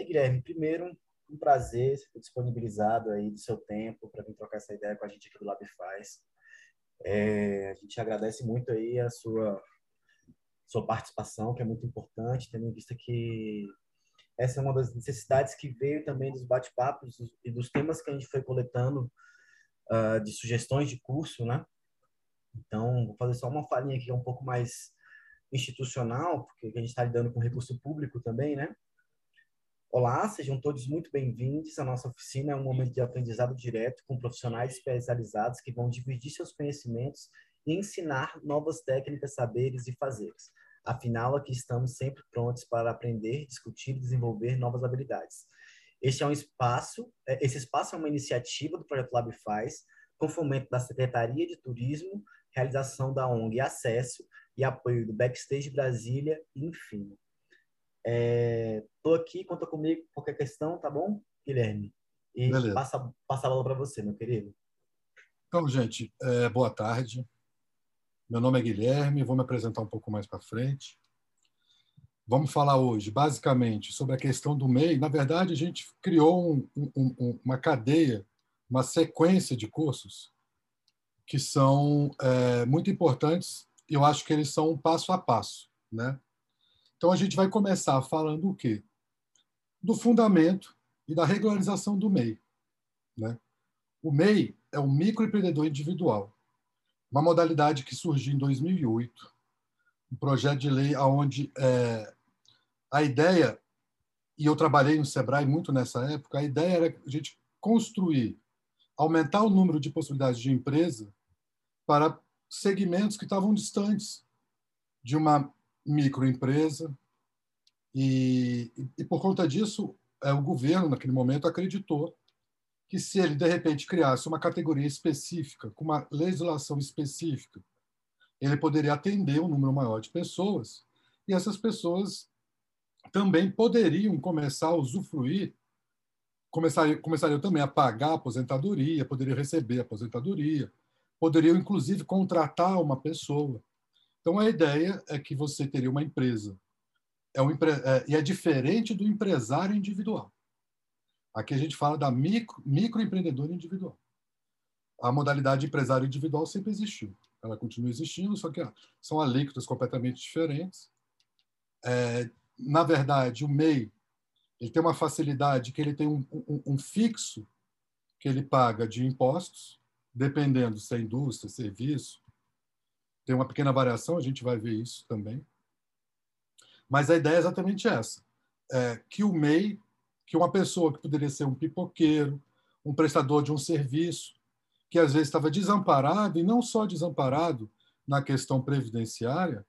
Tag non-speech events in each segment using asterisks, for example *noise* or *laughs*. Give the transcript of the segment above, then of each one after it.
Aí, Guilherme, primeiro, um prazer ter disponibilizado aí do seu tempo para vir trocar essa ideia com a gente aqui do LabFaz. É, a gente agradece muito aí a sua sua participação, que é muito importante, tendo em vista que essa é uma das necessidades que veio também dos bate-papos e dos temas que a gente foi coletando uh, de sugestões de curso, né? Então, vou fazer só uma falinha aqui um pouco mais institucional, porque a gente está lidando com recurso público também, né? Olá, sejam todos muito bem-vindos. A nossa oficina é um momento de aprendizado direto com profissionais especializados que vão dividir seus conhecimentos e ensinar novas técnicas, saberes e fazeres. Afinal, aqui estamos sempre prontos para aprender, discutir e desenvolver novas habilidades. Este é um espaço, é, esse espaço é uma iniciativa do Projeto Lab Faz, com fomento da Secretaria de Turismo, realização da ONG Acesso e apoio do Backstage Brasília, enfim. Estou é, aqui, conta comigo qualquer questão, tá bom, Guilherme? E Beleza. passa, passa a bola para você, meu querido. Então, gente, é, boa tarde. Meu nome é Guilherme, vou me apresentar um pouco mais para frente. Vamos falar hoje, basicamente, sobre a questão do MEI. Na verdade, a gente criou um, um, uma cadeia, uma sequência de cursos que são é, muito importantes eu acho que eles são passo a passo. Né? Então, a gente vai começar falando o quê? Do fundamento e da regularização do MEI. Né? O MEI é o microempreendedor individual, uma modalidade que surgiu em 2008, um projeto de lei onde é, a ideia, e eu trabalhei no Sebrae muito nessa época, a ideia era a gente construir, aumentar o número de possibilidades de empresa para segmentos que estavam distantes de uma microempresa. E, e, por conta disso, é, o governo, naquele momento, acreditou que se ele, de repente, criasse uma categoria específica, com uma legislação específica, ele poderia atender um número maior de pessoas e essas pessoas também poderiam começar a usufruir, começariam, começariam também a pagar a aposentadoria, poderiam receber a aposentadoria, poderiam, inclusive, contratar uma pessoa. Então, a ideia é que você teria uma empresa. É um, é, e é diferente do empresário individual. Aqui a gente fala da micro, microempreendedor individual. A modalidade empresário individual sempre existiu. Ela continua existindo, só que são alíquotas completamente diferentes. É, na verdade, o MEI ele tem uma facilidade que ele tem um, um, um fixo que ele paga de impostos, dependendo se é indústria, serviço, tem uma pequena variação, a gente vai ver isso também. Mas a ideia é exatamente essa: é que o MEI, que uma pessoa que poderia ser um pipoqueiro, um prestador de um serviço, que às vezes estava desamparado, e não só desamparado na questão previdenciária,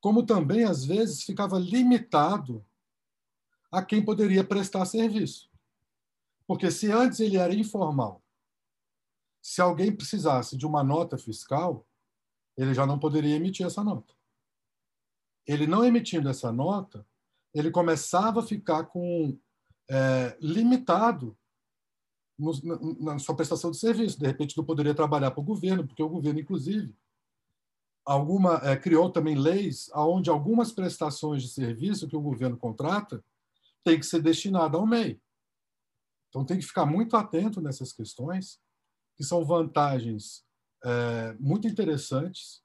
como também às vezes ficava limitado a quem poderia prestar serviço. Porque se antes ele era informal, se alguém precisasse de uma nota fiscal, ele já não poderia emitir essa nota. Ele não emitindo essa nota, ele começava a ficar com é, limitado no, na, na, sua prestação de serviço. De repente, não poderia trabalhar para o governo, porque o governo, inclusive, alguma é, criou também leis aonde algumas prestações de serviço que o governo contrata tem que ser destinada ao MEI. Então, tem que ficar muito atento nessas questões, que são vantagens é, muito interessantes.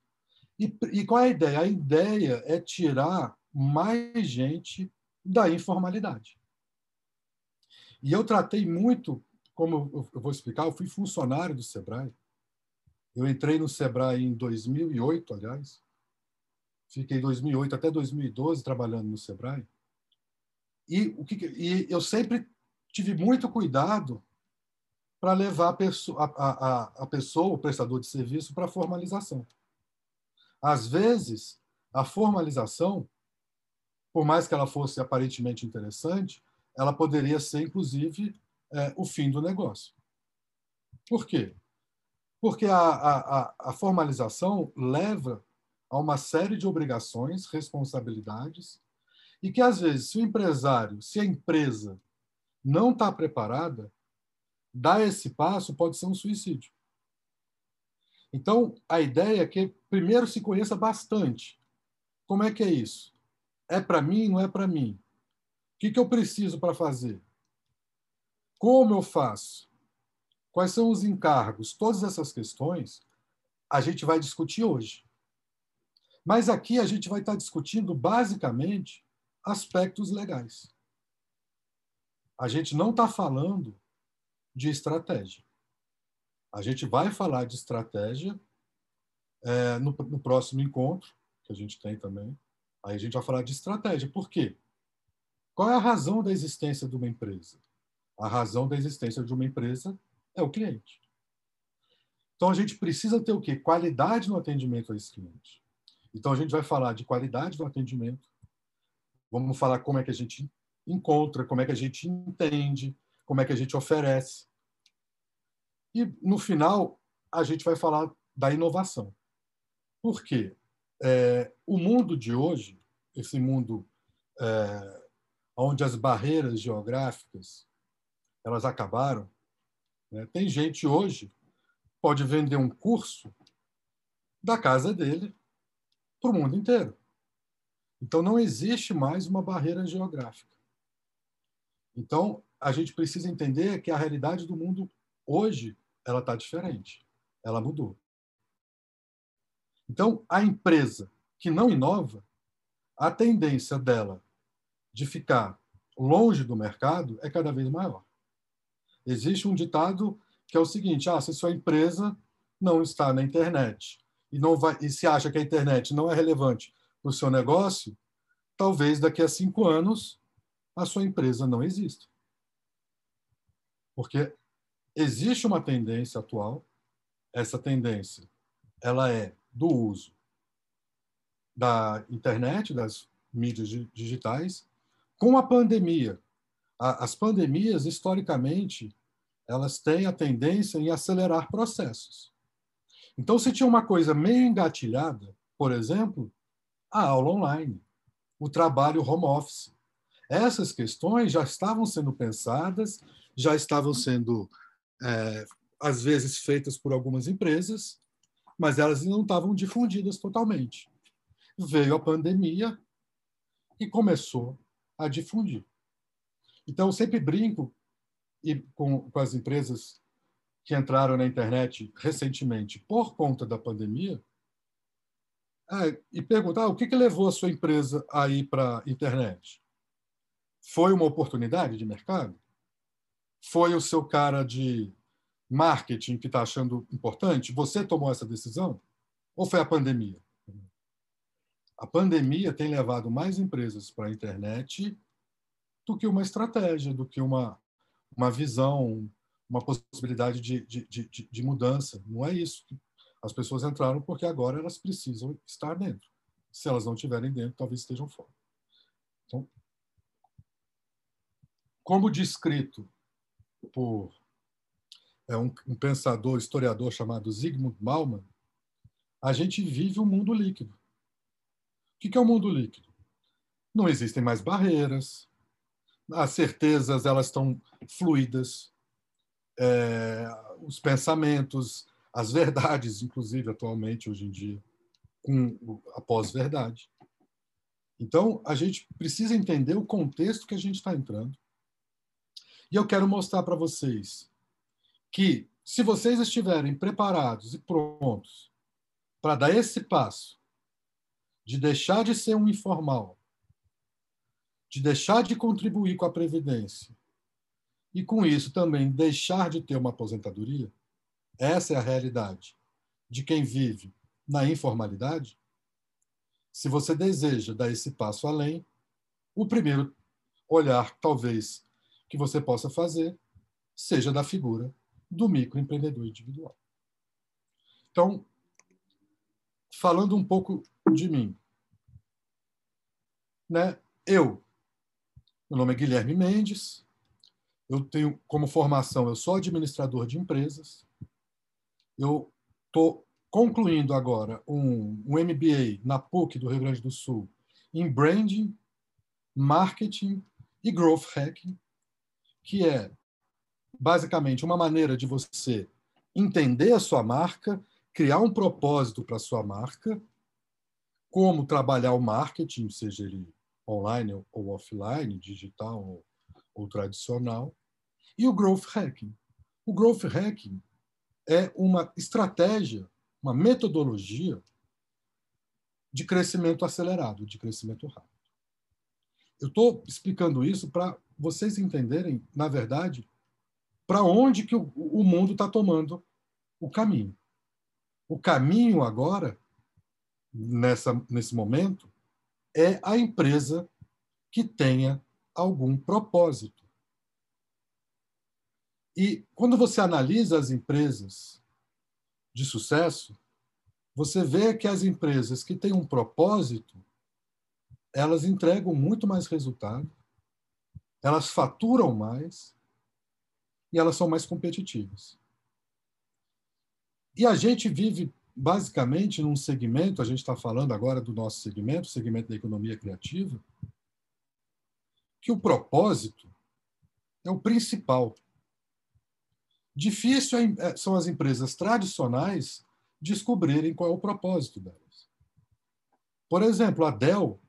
E, e qual é a ideia? A ideia é tirar mais gente da informalidade. E eu tratei muito, como eu vou explicar, eu fui funcionário do Sebrae. Eu entrei no Sebrae em 2008, aliás. Fiquei 2008 até 2012 trabalhando no Sebrae. E, o que, e eu sempre tive muito cuidado para levar a pessoa, a, a, a pessoa, o prestador de serviço, para a formalização. Às vezes, a formalização, por mais que ela fosse aparentemente interessante, ela poderia ser, inclusive, é, o fim do negócio. Por quê? Porque a, a, a formalização leva a uma série de obrigações, responsabilidades, e que, às vezes, se o empresário, se a empresa não está preparada, dar esse passo pode ser um suicídio. Então, a ideia é que primeiro se conheça bastante. Como é que é isso? É para mim, não é para mim? que, que eu preciso para fazer? Como eu faço? Quais são os encargos? Todas essas questões a gente vai discutir hoje. Mas aqui a gente vai estar discutindo basicamente aspectos legais. A gente não está falando de estratégia. A gente vai falar de estratégia é, no, no próximo encontro, que a gente tem também. Aí a gente vai falar de estratégia. Por quê? Qual é a razão da existência de uma empresa? A razão da existência de uma empresa é o cliente. Então a gente precisa ter o quê? Qualidade no atendimento a esse cliente. Então a gente vai falar de qualidade do atendimento. Vamos falar como é que a gente encontra, como é que a gente entende, como é que a gente oferece. E no final a gente vai falar da inovação. Por quê? É, o mundo de hoje, esse mundo é, onde as barreiras geográficas elas acabaram, né? tem gente hoje pode vender um curso da casa dele para o mundo inteiro. Então não existe mais uma barreira geográfica. Então a gente precisa entender que a realidade do mundo hoje ela está diferente, ela mudou. Então a empresa que não inova, a tendência dela de ficar longe do mercado é cada vez maior. Existe um ditado que é o seguinte: ah, se sua empresa não está na internet e não vai e se acha que a internet não é relevante para o seu negócio, talvez daqui a cinco anos a sua empresa não exista, porque existe uma tendência atual. Essa tendência ela é do uso da internet, das mídias digitais, com a pandemia. As pandemias, historicamente, elas têm a tendência em acelerar processos. Então, se tinha uma coisa meio engatilhada, por exemplo, a aula online, o trabalho home office. Essas questões já estavam sendo pensadas, já estavam sendo, é, às vezes, feitas por algumas empresas, mas elas não estavam difundidas totalmente. Veio a pandemia e começou a difundir. Então, eu sempre brinco e com, com as empresas que entraram na internet recentemente por conta da pandemia, é, e perguntar ah, o que, que levou a sua empresa a ir para a internet? Foi uma oportunidade de mercado? Foi o seu cara de marketing que está achando importante? Você tomou essa decisão? Ou foi a pandemia? A pandemia tem levado mais empresas para a internet do que uma estratégia, do que uma uma visão, uma possibilidade de, de, de, de mudança. Não é isso. As pessoas entraram porque agora elas precisam estar dentro. Se elas não estiverem dentro, talvez estejam fora. Então, como descrito por é um, um pensador, historiador chamado Zygmunt Bauman, a gente vive um mundo líquido. O que é o um mundo líquido? Não existem mais barreiras, as certezas elas estão fluidas, é, os pensamentos, as verdades, inclusive atualmente hoje em dia, com a pós-verdade. Então a gente precisa entender o contexto que a gente está entrando. E eu quero mostrar para vocês que se vocês estiverem preparados e prontos para dar esse passo de deixar de ser um informal de deixar de contribuir com a Previdência e, com isso, também deixar de ter uma aposentadoria, essa é a realidade de quem vive na informalidade. Se você deseja dar esse passo além, o primeiro olhar, talvez, que você possa fazer seja da figura do microempreendedor individual. Então, falando um pouco de mim, né? Eu meu nome é Guilherme Mendes. Eu tenho como formação, eu sou administrador de empresas. Eu estou concluindo agora um, um MBA na PUC do Rio Grande do Sul em branding, marketing e growth hacking, que é basicamente uma maneira de você entender a sua marca, criar um propósito para a sua marca, como trabalhar o marketing, seja ele online ou offline, digital ou, ou tradicional, e o growth hacking. O growth hacking é uma estratégia, uma metodologia de crescimento acelerado, de crescimento rápido. Eu estou explicando isso para vocês entenderem, na verdade, para onde que o, o mundo está tomando o caminho. O caminho agora, nessa, nesse momento, é a empresa que tenha algum propósito. E quando você analisa as empresas de sucesso, você vê que as empresas que têm um propósito, elas entregam muito mais resultado, elas faturam mais e elas são mais competitivas. E a gente vive basicamente num segmento, a gente está falando agora do nosso segmento, o segmento da economia criativa, que o propósito é o principal. Difícil é, são as empresas tradicionais descobrirem qual é o propósito delas. Por exemplo, a Dell,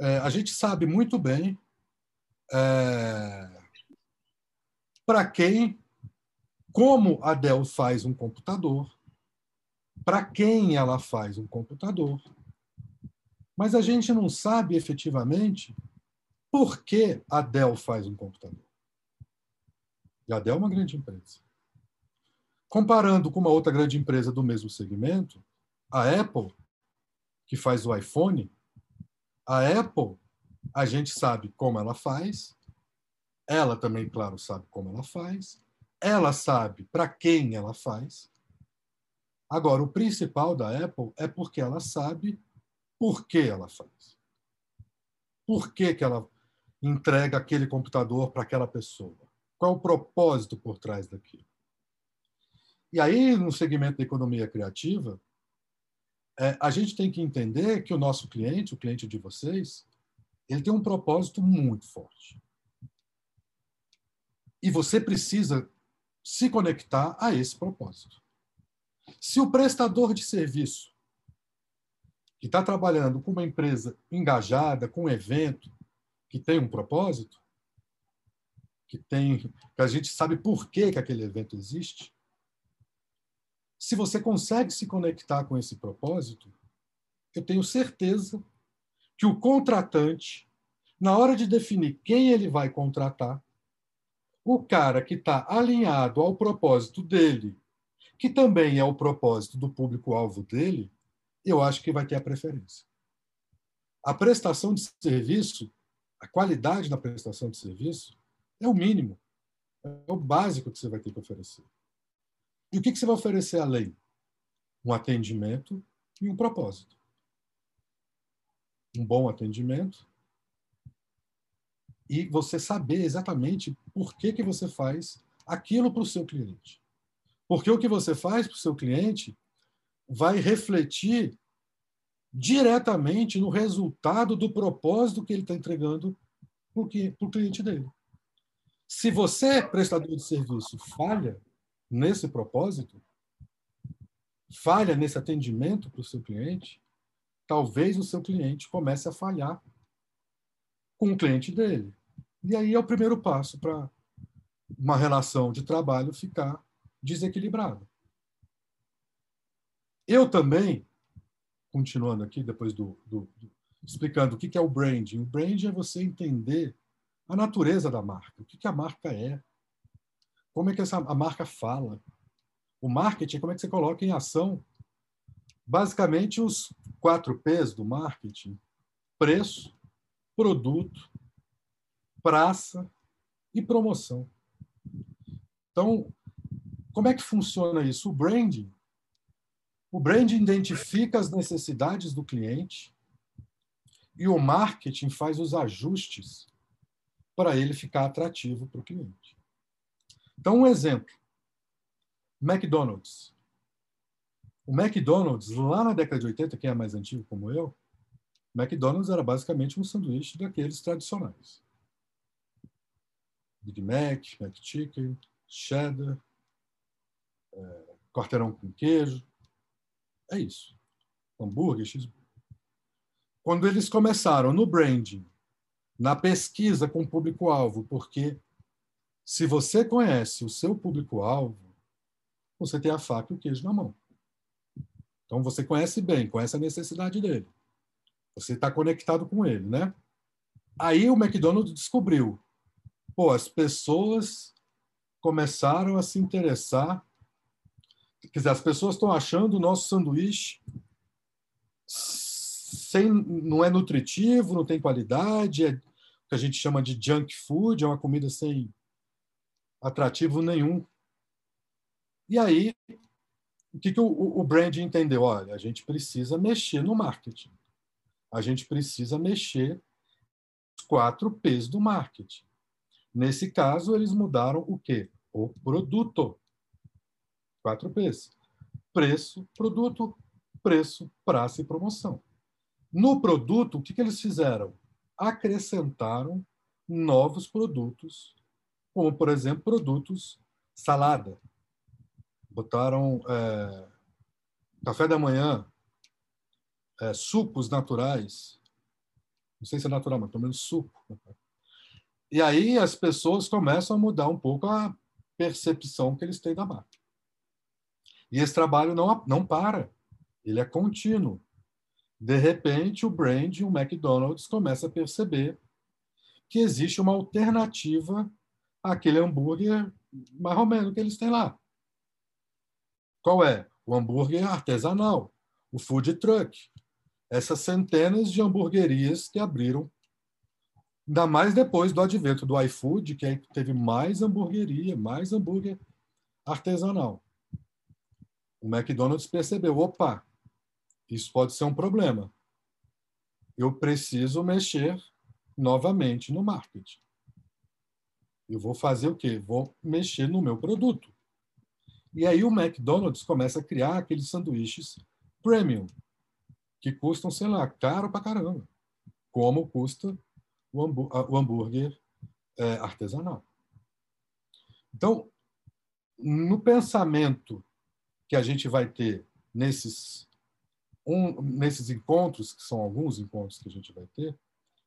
é, a gente sabe muito bem é, para quem, como a Dell faz um computador, para quem ela faz um computador, mas a gente não sabe efetivamente por que a Dell faz um computador. E a Dell é uma grande empresa. Comparando com uma outra grande empresa do mesmo segmento, a Apple, que faz o iPhone, a Apple, a gente sabe como ela faz, ela também, claro, sabe como ela faz, ela sabe para quem ela faz. Agora, o principal da Apple é porque ela sabe por que ela faz. Por que, que ela entrega aquele computador para aquela pessoa? Qual é o propósito por trás daquilo? E aí, no segmento da economia criativa, é, a gente tem que entender que o nosso cliente, o cliente de vocês, ele tem um propósito muito forte. E você precisa se conectar a esse propósito. Se o prestador de serviço que está trabalhando com uma empresa engajada, com um evento que tem um propósito, que tem, que a gente sabe por que, que aquele evento existe, se você consegue se conectar com esse propósito, eu tenho certeza que o contratante, na hora de definir quem ele vai contratar, o cara que está alinhado ao propósito dele, que também é o propósito do público-alvo dele, eu acho que vai ter a preferência. A prestação de serviço, a qualidade da prestação de serviço, é o mínimo, é o básico que você vai ter que oferecer. E o que, você vai oferecer além? Um atendimento e um propósito. Um bom atendimento e você saber exatamente por que, que você faz aquilo para o seu cliente. Porque o que você faz para o seu cliente vai refletir diretamente no resultado do propósito que ele está entregando para o cliente dele. Se você, prestador de serviço, falha nesse propósito, falha nesse atendimento para o seu cliente, talvez o seu cliente comece a falhar com o cliente dele. E aí é o primeiro passo para uma relação de trabalho ficar desequilibrada. Eu também, continuando aqui, depois do, do, do explicando o que é o branding. O branding é você entender a natureza da marca, o que a marca é, como é que essa, a marca fala? O marketing, como é que você coloca em ação? Basicamente, os quatro P's do marketing: preço, produto, praça e promoção. Então, como é que funciona isso? O branding. O branding identifica as necessidades do cliente e o marketing faz os ajustes para ele ficar atrativo para o cliente. Então, um exemplo: McDonald's. O McDonald's, lá na década de 80, quem é mais antigo como eu, McDonald's era basicamente um sanduíche daqueles tradicionais. Big Mac, McChicken, cheddar, é, quarteirão com queijo. É isso. Hambúrguer, cheeseburger. quando eles começaram no branding, na pesquisa com o público-alvo, porque se você conhece o seu público-alvo, você tem a faca e o queijo na mão. Então você conhece bem, conhece a necessidade dele. Você está conectado com ele, né? Aí o McDonald's descobriu, pô, as pessoas começaram a se interessar. Quer dizer, as pessoas estão achando o nosso sanduíche sem, não é nutritivo, não tem qualidade, é o que a gente chama de junk food, é uma comida sem atrativo nenhum. E aí, o que, que o, o brand entendeu? Olha, a gente precisa mexer no marketing. A gente precisa mexer os quatro P's do marketing. Nesse caso, eles mudaram o quê? O produto. Quatro P's. Preço, produto, preço, praça e promoção. No produto, o que, que eles fizeram? Acrescentaram novos produtos, como, por exemplo, produtos salada. Botaram é, café da manhã, é, sucos naturais. Não sei se é natural, mas pelo menos suco. E aí as pessoas começam a mudar um pouco a percepção que eles têm da marca. E esse trabalho não, não para, ele é contínuo. De repente, o brand, o McDonald's, começa a perceber que existe uma alternativa àquele hambúrguer marromeno que eles têm lá. Qual é? O hambúrguer artesanal, o food truck. Essas centenas de hamburguerias que abriram, ainda mais depois do advento do iFood, que aí teve mais hamburgueria, mais hambúrguer artesanal. O McDonald's percebeu, opa, isso pode ser um problema. Eu preciso mexer novamente no marketing. Eu vou fazer o quê? Vou mexer no meu produto. E aí o McDonald's começa a criar aqueles sanduíches premium, que custam, sei lá, caro pra caramba. Como custa o, hambúrguer é, artesanal. Então, no pensamento que a gente vai ter nesses um, nesses encontros, que são alguns encontros que a gente vai ter,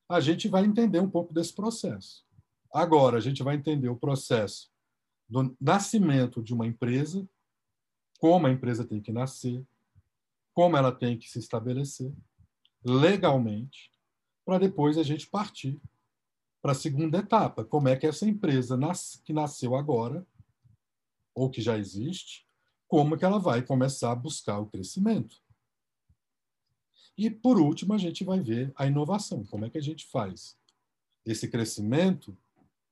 a gente vai entender um pouco desse processo. Agora, a gente vai entender o processo do nascimento de uma empresa, como a empresa tem que nascer, como ela tem que se estabelecer legalmente, para depois a gente partir para a segunda etapa, como é que essa empresa que nasceu agora, ou que já existe, como que ela vai começar a buscar o crescimento. E, por último, a gente vai ver a inovação. Como é que a gente faz esse crescimento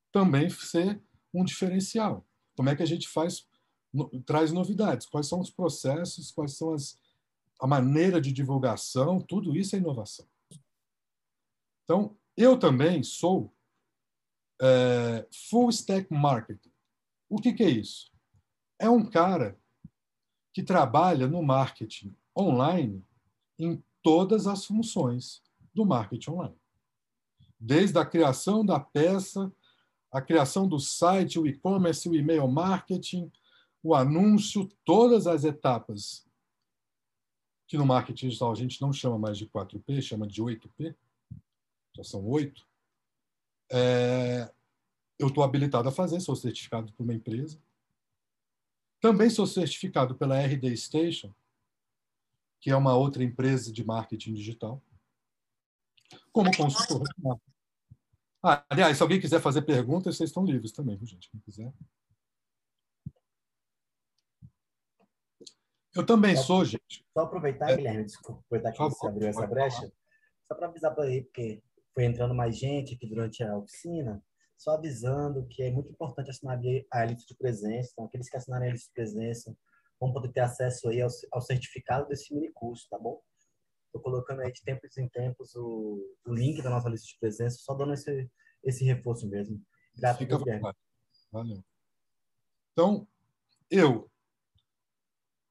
também ser um diferencial? Como é que a gente faz, no, traz novidades? Quais são os processos? Quais são as, a maneira de divulgação? Tudo isso é inovação. Então, eu também sou é, full stack marketing. O que, que é isso? É um cara que trabalha no marketing online em todas as funções do marketing online. Desde a criação da peça, a criação do site, o e-commerce, o e-mail marketing, o anúncio, todas as etapas que no marketing digital a gente não chama mais de 4P, chama de 8P, já são oito. É, eu estou habilitado a fazer, sou certificado por uma empresa. Também sou certificado pela RD Station, que é uma outra empresa de marketing digital, como consultor de marketing. Ah, aliás, se alguém quiser fazer perguntas, vocês estão livres também, viu, gente? Quem quiser. Eu também só, sou, gente. Só aproveitar, é, Guilherme, desculpa, aproveitar que favor, você abriu essa brecha, falar. só para avisar para aí, porque foi entrando mais gente aqui durante a oficina, só avisando que é muito importante assinar a lista de presença. Então, aqueles que assinarem a lista de presença vão poder ter acesso aí ao, ao certificado desse mini curso, tá bom? Estou colocando aí de tempos em tempos o, o, link da nossa lista de presença, só dando esse, esse reforço mesmo. Grato, Fica Guilherme. Valeu. Então, eu,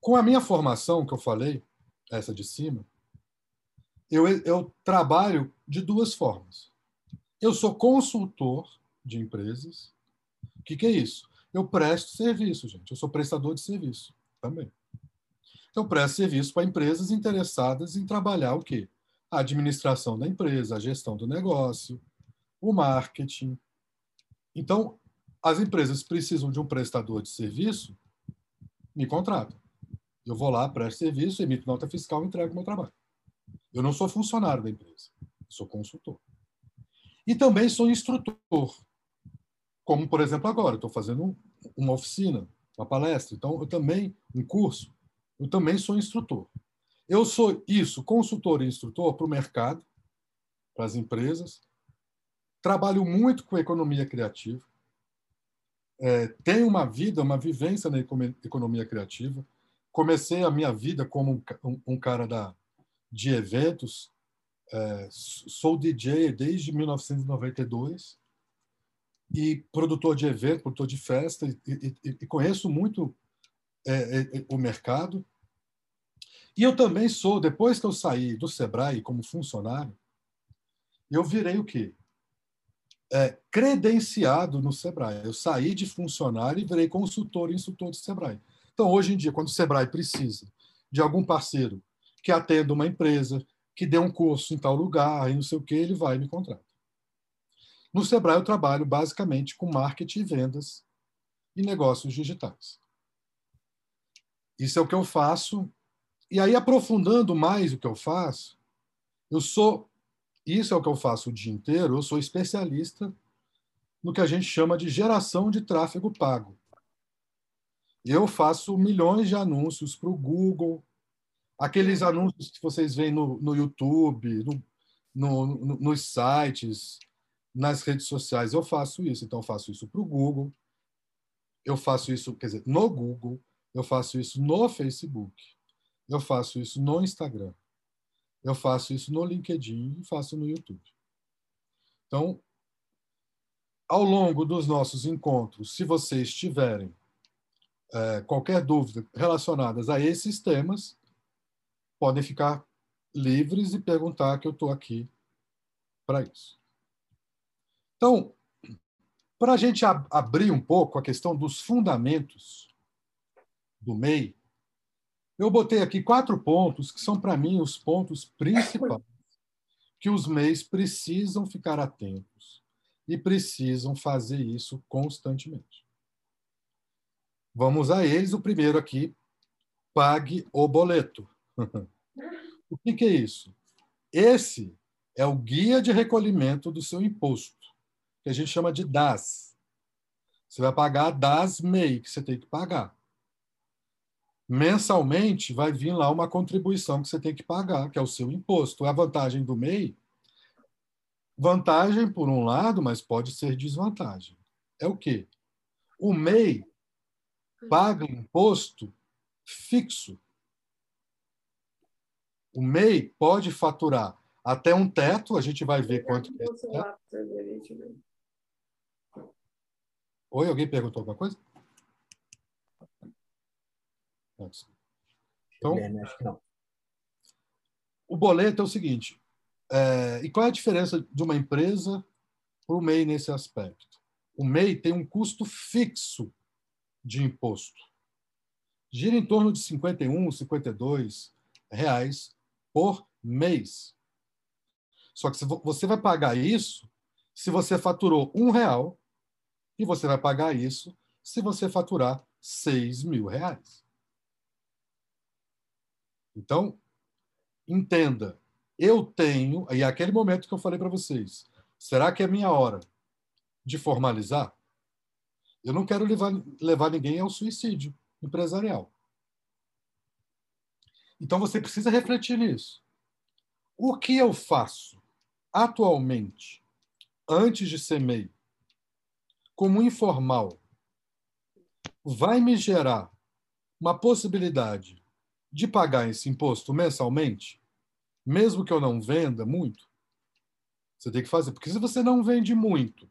com a minha formação que eu falei, essa de cima, eu, eu trabalho de duas formas. Eu sou consultor de empresas. O que, que é isso? Eu presto serviço, gente. Eu sou prestador de serviço também. Então, presta serviço para empresas interessadas em trabalhar o quê? a administração da empresa, a gestão do negócio, o marketing. Então, as empresas precisam de um prestador de serviço, me contratam. Eu vou lá, presto serviço, emito nota fiscal entrego meu trabalho. Eu não sou funcionário da empresa, sou consultor. E também sou instrutor. Como, por exemplo, agora, estou fazendo uma oficina, uma palestra. Então, eu também, um curso, eu também sou instrutor. Eu sou isso, consultor e instrutor para o mercado, para as empresas. Trabalho muito com economia criativa. É, tenho uma vida, uma vivência na economia criativa. Comecei a minha vida como um, um cara da, de eventos. É, sou DJ desde 1992 e produtor de evento, produtor de festa, e, e, e conheço muito é, é, o mercado. E eu também sou, depois que eu saí do Sebrae como funcionário, eu virei o quê? É, credenciado no Sebrae. Eu saí de funcionário e virei consultor e instrutor do Sebrae. Então, hoje em dia, quando o Sebrae precisa de algum parceiro que atenda uma empresa, que dê um curso em tal lugar, e não sei o que, ele vai me contrata. No Sebrae, eu trabalho basicamente com marketing e vendas e negócios digitais. Isso é o que eu faço e aí, aprofundando mais o que eu faço, eu sou. Isso é o que eu faço o dia inteiro, eu sou especialista no que a gente chama de geração de tráfego pago. Eu faço milhões de anúncios para o Google, aqueles anúncios que vocês veem no, no YouTube, no, no, no, nos sites, nas redes sociais. Eu faço isso. Então, eu faço isso para o Google, eu faço isso, quer dizer, no Google, eu faço isso no Facebook. Eu faço isso no Instagram. Eu faço isso no LinkedIn e faço no YouTube. Então, ao longo dos nossos encontros, se vocês tiverem é, qualquer dúvida relacionadas a esses temas, podem ficar livres e perguntar que eu estou aqui para isso. Então, para a gente ab abrir um pouco a questão dos fundamentos do MEI, eu botei aqui quatro pontos que são, para mim, os pontos principais que os MEIs precisam ficar atentos e precisam fazer isso constantemente. Vamos a eles. O primeiro aqui, pague o boleto. *laughs* o que, que é isso? Esse é o guia de recolhimento do seu imposto, que a gente chama de DAS. Você vai pagar DAS MEI, que você tem que pagar mensalmente vai vir lá uma contribuição que você tem que pagar, que é o seu imposto. A vantagem do MEI, vantagem por um lado, mas pode ser desvantagem. É o quê? O MEI paga imposto fixo. O MEI pode faturar até um teto, a gente vai ver quanto é. Oi, alguém perguntou alguma coisa? Então, o boleto é o seguinte: é, e qual é a diferença de uma empresa para o MEI nesse aspecto? O MEI tem um custo fixo de imposto. Gira em torno de 51, 52 reais por mês. Só que você vai pagar isso se você faturou um real e você vai pagar isso se você faturar 6 mil reais. Então, entenda, eu tenho, e é aquele momento que eu falei para vocês, será que é minha hora de formalizar? Eu não quero levar, levar ninguém ao suicídio empresarial. Então você precisa refletir nisso. O que eu faço atualmente, antes de ser MEI, como informal, vai me gerar uma possibilidade de pagar esse imposto mensalmente, mesmo que eu não venda muito, você tem que fazer. Porque se você não vende muito,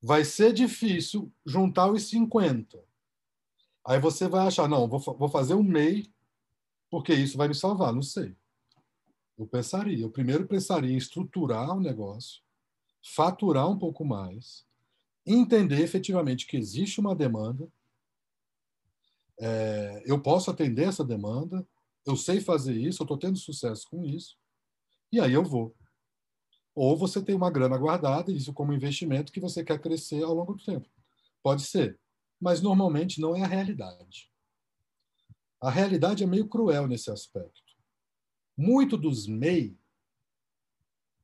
vai ser difícil juntar os 50. Aí você vai achar, não, vou, vou fazer um MEI, porque isso vai me salvar. Não sei. Eu pensaria. Eu primeiro pensaria em estruturar o negócio, faturar um pouco mais, entender efetivamente que existe uma demanda é, eu posso atender essa demanda, eu sei fazer isso, eu estou tendo sucesso com isso, E aí eu vou. Ou você tem uma grana guardada, isso como investimento que você quer crescer ao longo do tempo. Pode ser, mas normalmente não é a realidade. A realidade é meio cruel nesse aspecto. Muito dos MEI,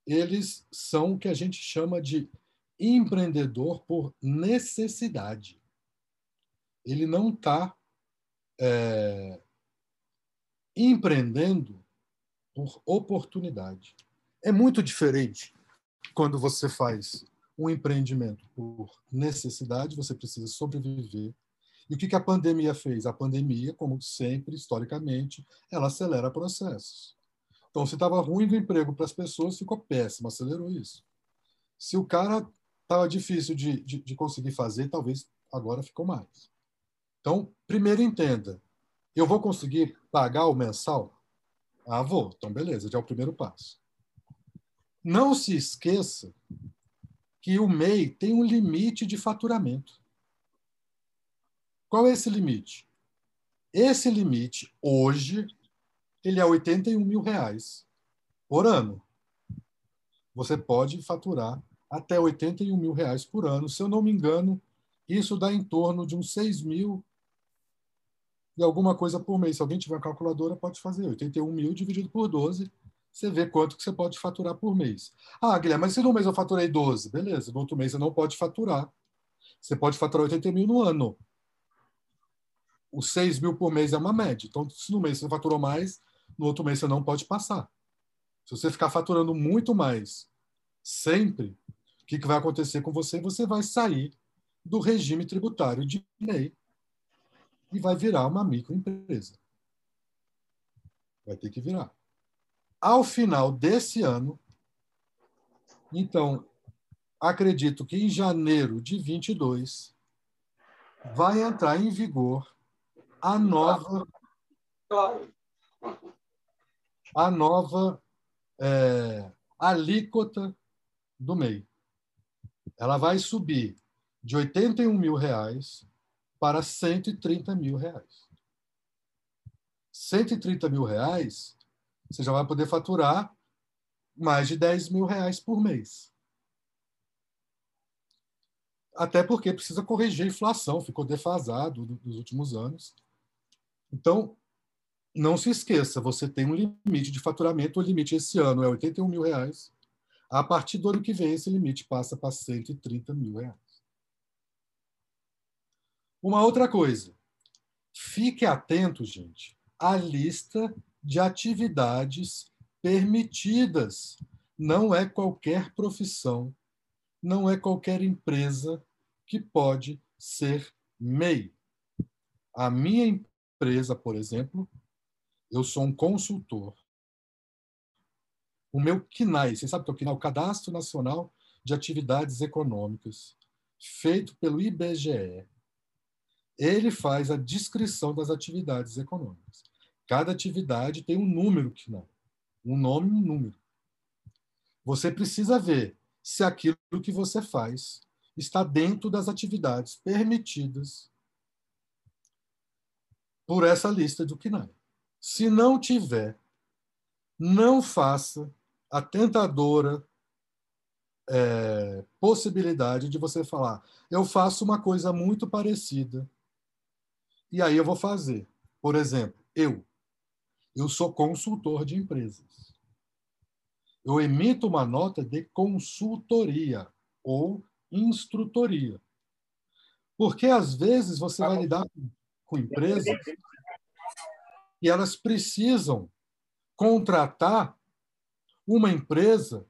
eles são o que a gente chama de empreendedor por necessidade. Ele não está é, empreendendo por oportunidade. É muito diferente quando você faz um empreendimento por necessidade, você precisa sobreviver. E o que a pandemia fez? A pandemia, como sempre, historicamente, ela acelera processos. Então, se estava ruim do emprego para as pessoas, ficou péssimo, acelerou isso. Se o cara estava difícil de, de, de conseguir fazer, talvez agora ficou mais. Então, primeiro entenda, eu vou conseguir pagar o mensal? Ah, vou. Então, beleza, já é o primeiro passo. Não se esqueça que o MEI tem um limite de faturamento. Qual é esse limite? Esse limite, hoje, ele é 81 mil reais por ano. Você pode faturar até 81 mil reais por ano. Se eu não me engano, isso dá em torno de uns 6 mil e alguma coisa por mês. Se alguém tiver uma calculadora, pode fazer 81 mil dividido por 12, você vê quanto que você pode faturar por mês. Ah, Guilherme, mas se no mês eu faturei 12, beleza, no outro mês você não pode faturar. Você pode faturar 80 mil no ano. Os 6 mil por mês é uma média. Então, se no mês você faturou mais, no outro mês você não pode passar. Se você ficar faturando muito mais sempre, o que, que vai acontecer com você? Você vai sair do regime tributário de lei e vai virar uma microempresa. Vai ter que virar. Ao final desse ano, então, acredito que em janeiro de 22 vai entrar em vigor a nova a nova é, alíquota do MEI. Ela vai subir de 81 mil reais para 130 mil reais. 130 mil reais, você já vai poder faturar mais de 10 mil reais por mês. Até porque precisa corrigir a inflação, ficou defasado nos últimos anos. Então, não se esqueça, você tem um limite de faturamento, o limite esse ano é 81 mil reais. A partir do ano que vem, esse limite passa para 130 mil reais. Uma outra coisa, fique atento, gente, à lista de atividades permitidas. Não é qualquer profissão, não é qualquer empresa que pode ser MEI. A minha empresa, por exemplo, eu sou um consultor. O meu CNAE, você sabe o que é o CNAE? O Cadastro Nacional de Atividades Econômicas, feito pelo IBGE ele faz a descrição das atividades econômicas. Cada atividade tem um número que não, um nome e um número. Você precisa ver se aquilo que você faz está dentro das atividades permitidas por essa lista do CNAE. Se não tiver, não faça a tentadora é, possibilidade de você falar: eu faço uma coisa muito parecida e aí eu vou fazer. Por exemplo, eu. Eu sou consultor de empresas. Eu emito uma nota de consultoria ou instrutoria. Porque às vezes você vai lidar com empresas e elas precisam contratar uma empresa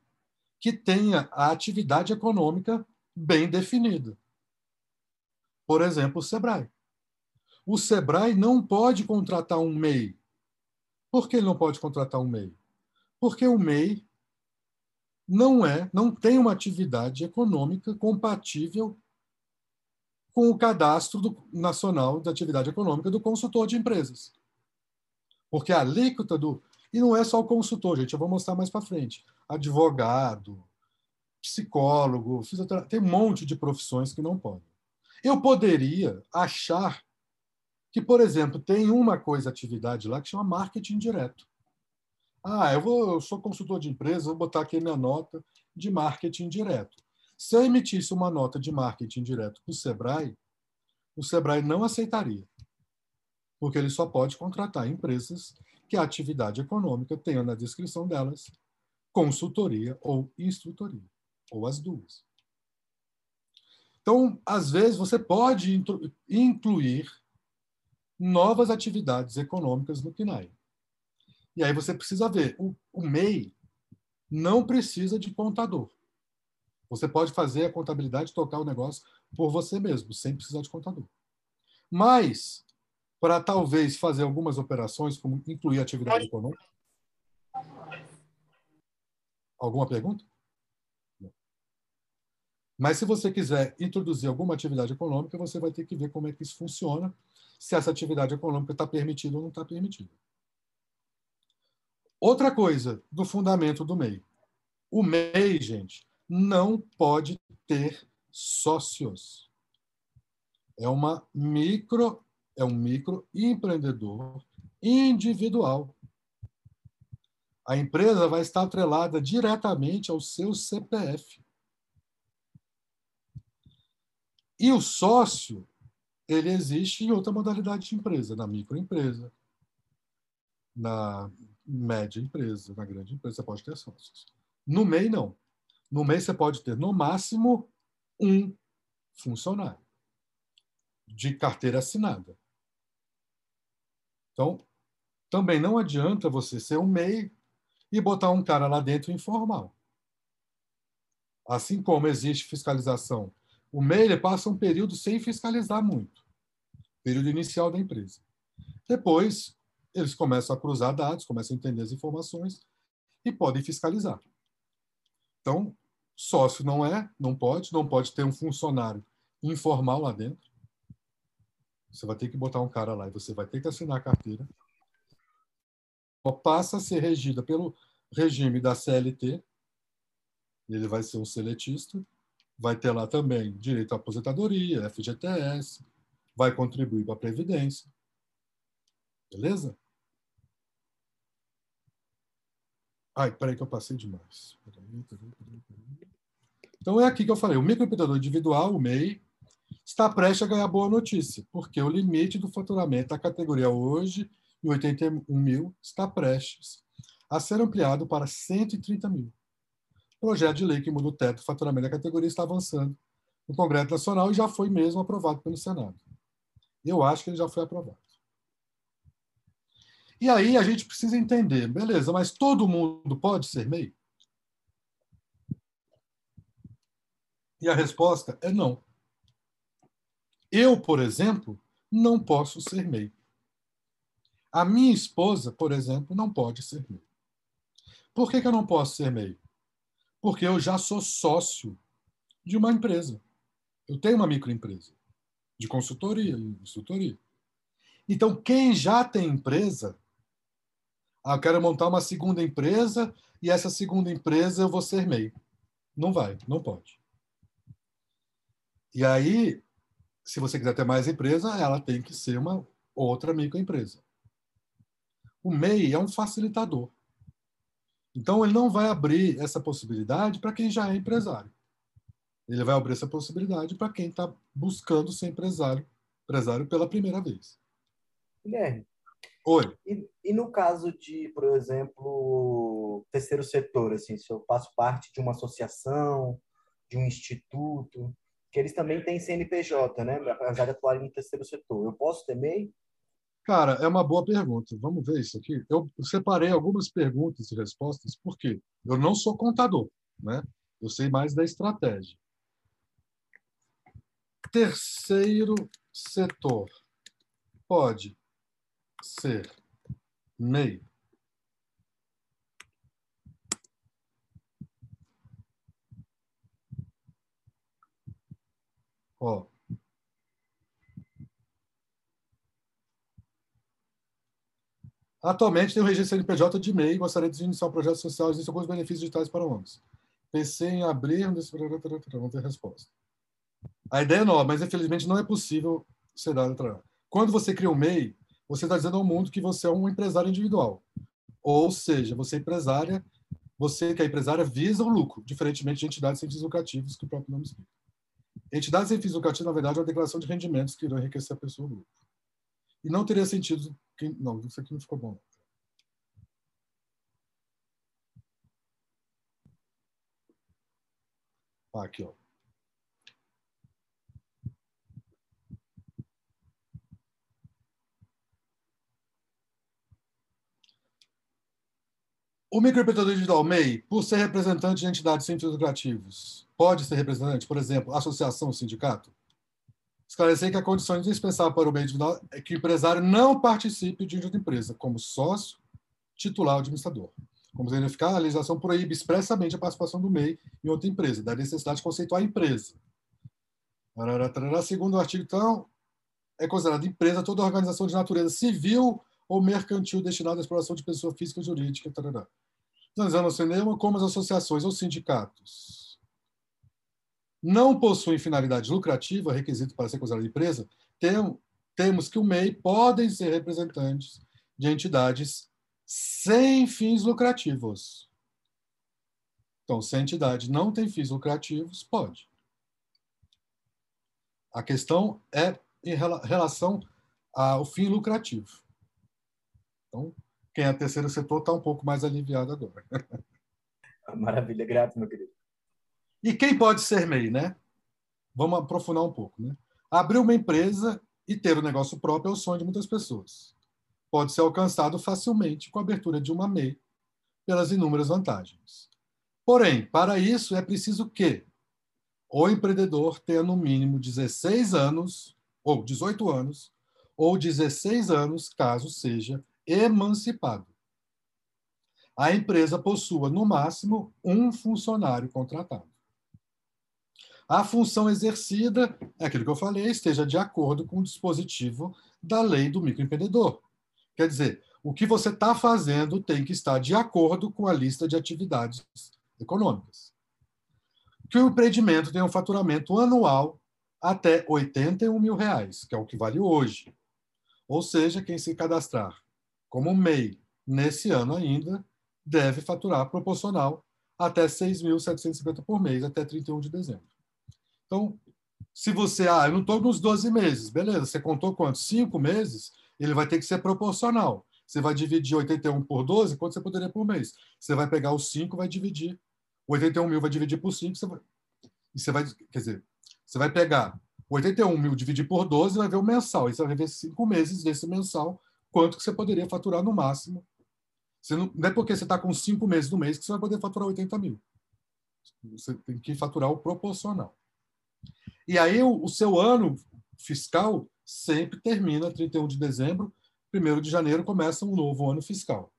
que tenha a atividade econômica bem definida. Por exemplo, o Sebrae o Sebrae não pode contratar um MEI. Por que ele não pode contratar um MEI? Porque o MEI não é, não tem uma atividade econômica compatível com o cadastro do, nacional da atividade econômica do consultor de empresas. Porque a alíquota do. E não é só o consultor, gente, eu vou mostrar mais para frente. Advogado, psicólogo, fisioterapeuta, tem um monte de profissões que não podem. Eu poderia achar que, por exemplo, tem uma coisa, atividade lá, que chama marketing direto. Ah, eu, vou, eu sou consultor de empresa, vou botar aqui minha nota de marketing direto. Se eu emitisse uma nota de marketing direto para o Sebrae, o Sebrae não aceitaria, porque ele só pode contratar empresas que a atividade econômica tenha na descrição delas consultoria ou instrutoria, ou as duas. Então, às vezes, você pode incluir novas atividades econômicas no PNAE. E aí você precisa ver, o, o MEI não precisa de contador. Você pode fazer a contabilidade, tocar o negócio por você mesmo, sem precisar de contador. Mas, para talvez fazer algumas operações, como incluir atividade econômica. Alguma pergunta? Mas se você quiser introduzir alguma atividade econômica, você vai ter que ver como é que isso funciona, se essa atividade econômica está permitida ou não está permitida. Outra coisa do fundamento do MEI. O MEI, gente, não pode ter sócios. É uma micro, é um microempreendedor individual. A empresa vai estar atrelada diretamente ao seu CPF. E o sócio, ele existe em outra modalidade de empresa, na microempresa, na média empresa, na grande empresa, você pode ter sócios. No MEI, não. No MEI, você pode ter, no máximo, um funcionário de carteira assinada. Então, também não adianta você ser um MEI e botar um cara lá dentro informal. Assim como existe fiscalização, o MEI passa um período sem fiscalizar muito, período inicial da empresa. Depois, eles começam a cruzar dados, começam a entender as informações e podem fiscalizar. Então, sócio não é, não pode, não pode ter um funcionário informal lá dentro. Você vai ter que botar um cara lá e você vai ter que assinar a carteira. Passa a ser regida pelo regime da CLT. Ele vai ser um seletista. Vai ter lá também direito à aposentadoria, FGTS, vai contribuir para a Previdência. Beleza? Ai, peraí que eu passei demais. Então é aqui que eu falei. O microempreendedor individual, o MEI, está prestes a ganhar boa notícia, porque o limite do faturamento da categoria hoje, em 81 mil, está prestes a ser ampliado para 130 mil. Projeto de lei que muda o teto do faturamento da categoria está avançando no Congresso Nacional e já foi mesmo aprovado pelo Senado. Eu acho que ele já foi aprovado. E aí a gente precisa entender, beleza, mas todo mundo pode ser MEI? E a resposta é não. Eu, por exemplo, não posso ser MEI. A minha esposa, por exemplo, não pode ser MEI. Por que, que eu não posso ser MEI? Porque eu já sou sócio de uma empresa. Eu tenho uma microempresa de consultoria e instrutoria. Então, quem já tem empresa ah, eu quero montar uma segunda empresa e essa segunda empresa eu vou ser MEI. Não vai, não pode. E aí, se você quiser ter mais empresa, ela tem que ser uma outra microempresa. O MEI é um facilitador. Então, ele não vai abrir essa possibilidade para quem já é empresário. Ele vai abrir essa possibilidade para quem está buscando ser empresário, empresário pela primeira vez. Guilherme, Oi. E, e, no caso de, por exemplo, terceiro setor, assim, se eu faço parte de uma associação, de um instituto, que eles também têm CNPJ, né? Apesar de atuarem no terceiro setor, eu posso ter MEI? Cara, é uma boa pergunta. Vamos ver isso aqui. Eu separei algumas perguntas e respostas, porque eu não sou contador, né? Eu sei mais da estratégia. Terceiro setor pode ser MEI. Ó. Atualmente tem o registro CNPJ de MEI. Gostaria de iniciar um projeto social. Existem alguns benefícios digitais para homens. Pensei em abrir. Vamos ter resposta. A ideia é nova, mas infelizmente não é possível ser dada. Quando você cria um MEI, você está dizendo ao mundo que você é um empresário individual. Ou seja, você é empresária, você que é empresária visa o lucro, diferentemente de entidades sem fins lucrativos, que o próprio nome explica. Entidades sem fins lucrativos, na verdade, é uma declaração de rendimentos que irão enriquecer a pessoa ou o lucro. E não teria sentido. Não, isso aqui não ficou bom. Ah, aqui, ó. O microempreendedor individual, MEI, por ser representante de entidades sem lucrativos, pode ser representante, por exemplo, associação, sindicato? Esclarecer que a condição indispensável para o MEI individual é que o empresário não participe de outra empresa, como sócio, titular ou administrador. Como verificar, a legislação proíbe expressamente a participação do MEI em outra empresa, da necessidade de conceituar a empresa. Segundo o artigo, então, é considerada empresa toda organização de natureza civil ou mercantil destinado à exploração de pessoa física ou jurídica. Tarará. Analisando o cinema, como as associações ou sindicatos não possuem finalidade lucrativa, requisito para ser considerada empresa, tem, temos que o MEI podem ser representantes de entidades sem fins lucrativos. Então, se a entidade não tem fins lucrativos, pode. A questão é em relação ao fim lucrativo. Então, quem é terceiro setor está um pouco mais aliviado agora. *laughs* Maravilha, grato, meu querido. E quem pode ser MEI, né? Vamos aprofundar um pouco, né? Abrir uma empresa e ter um negócio próprio é o sonho de muitas pessoas. Pode ser alcançado facilmente com a abertura de uma MEI, pelas inúmeras vantagens. Porém, para isso é preciso que o empreendedor tenha no mínimo 16 anos, ou 18 anos, ou 16 anos, caso seja emancipado. A empresa possua, no máximo, um funcionário contratado. A função exercida é aquilo que eu falei, esteja de acordo com o dispositivo da lei do microempreendedor. Quer dizer, o que você está fazendo tem que estar de acordo com a lista de atividades econômicas. Que o empreendimento tenha um faturamento anual até 81 mil reais, que é o que vale hoje. Ou seja, quem se cadastrar como MEI, nesse ano ainda, deve faturar proporcional até 6.750 por mês, até 31 de dezembro. Então, se você, ah, eu não estou nos 12 meses, beleza, você contou quanto? Cinco meses, ele vai ter que ser proporcional. Você vai dividir 81 por 12, quanto você poderia por mês? Você vai pegar os 5, vai dividir. 81 mil vai dividir por 5, você vai, e você vai, quer dizer, você vai pegar 81 mil dividir por 12 vai ver o mensal. E você vai ver cinco meses desse mensal quanto que você poderia faturar no máximo. Você não, não é porque você está com cinco meses no mês que você vai poder faturar 80 mil. Você tem que faturar o proporcional. E aí o, o seu ano fiscal sempre termina 31 de dezembro, 1 de janeiro começa um novo ano fiscal.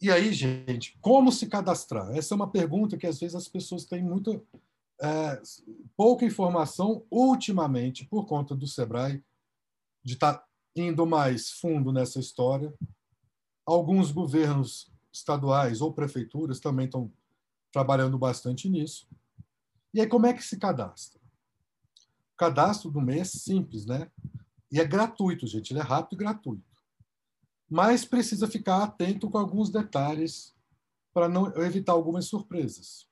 E aí, gente, como se cadastrar? Essa é uma pergunta que às vezes as pessoas têm muito é, pouca informação ultimamente por conta do Sebrae de estar tá indo mais fundo nessa história. Alguns governos estaduais ou prefeituras também estão trabalhando bastante nisso. E aí, como é que se cadastra? O cadastro do MEI é simples, né? E é gratuito, gente. Ele é rápido e gratuito. Mas precisa ficar atento com alguns detalhes para não evitar algumas surpresas.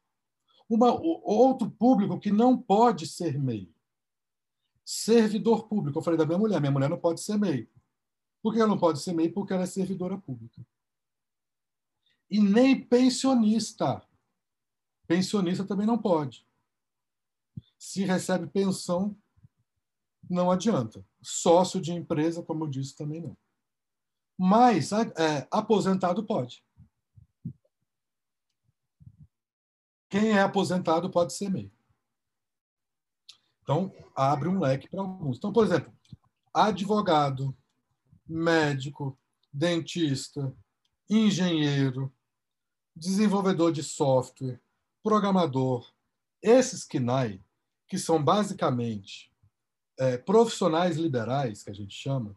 Uma, outro público que não pode ser MEI. Servidor público. Eu falei da minha mulher. Minha mulher não pode ser MEI. Por que ela não pode ser MEI? Porque ela é servidora pública. E nem pensionista. Pensionista também não pode. Se recebe pensão, não adianta. Sócio de empresa, como eu disse, também não. Mas é, aposentado pode. Quem é aposentado pode ser MEI. Então, abre um leque para alguns. Então, por exemplo, advogado, médico, dentista, engenheiro, desenvolvedor de software, programador, esses KNAI, que são basicamente é, profissionais liberais, que a gente chama,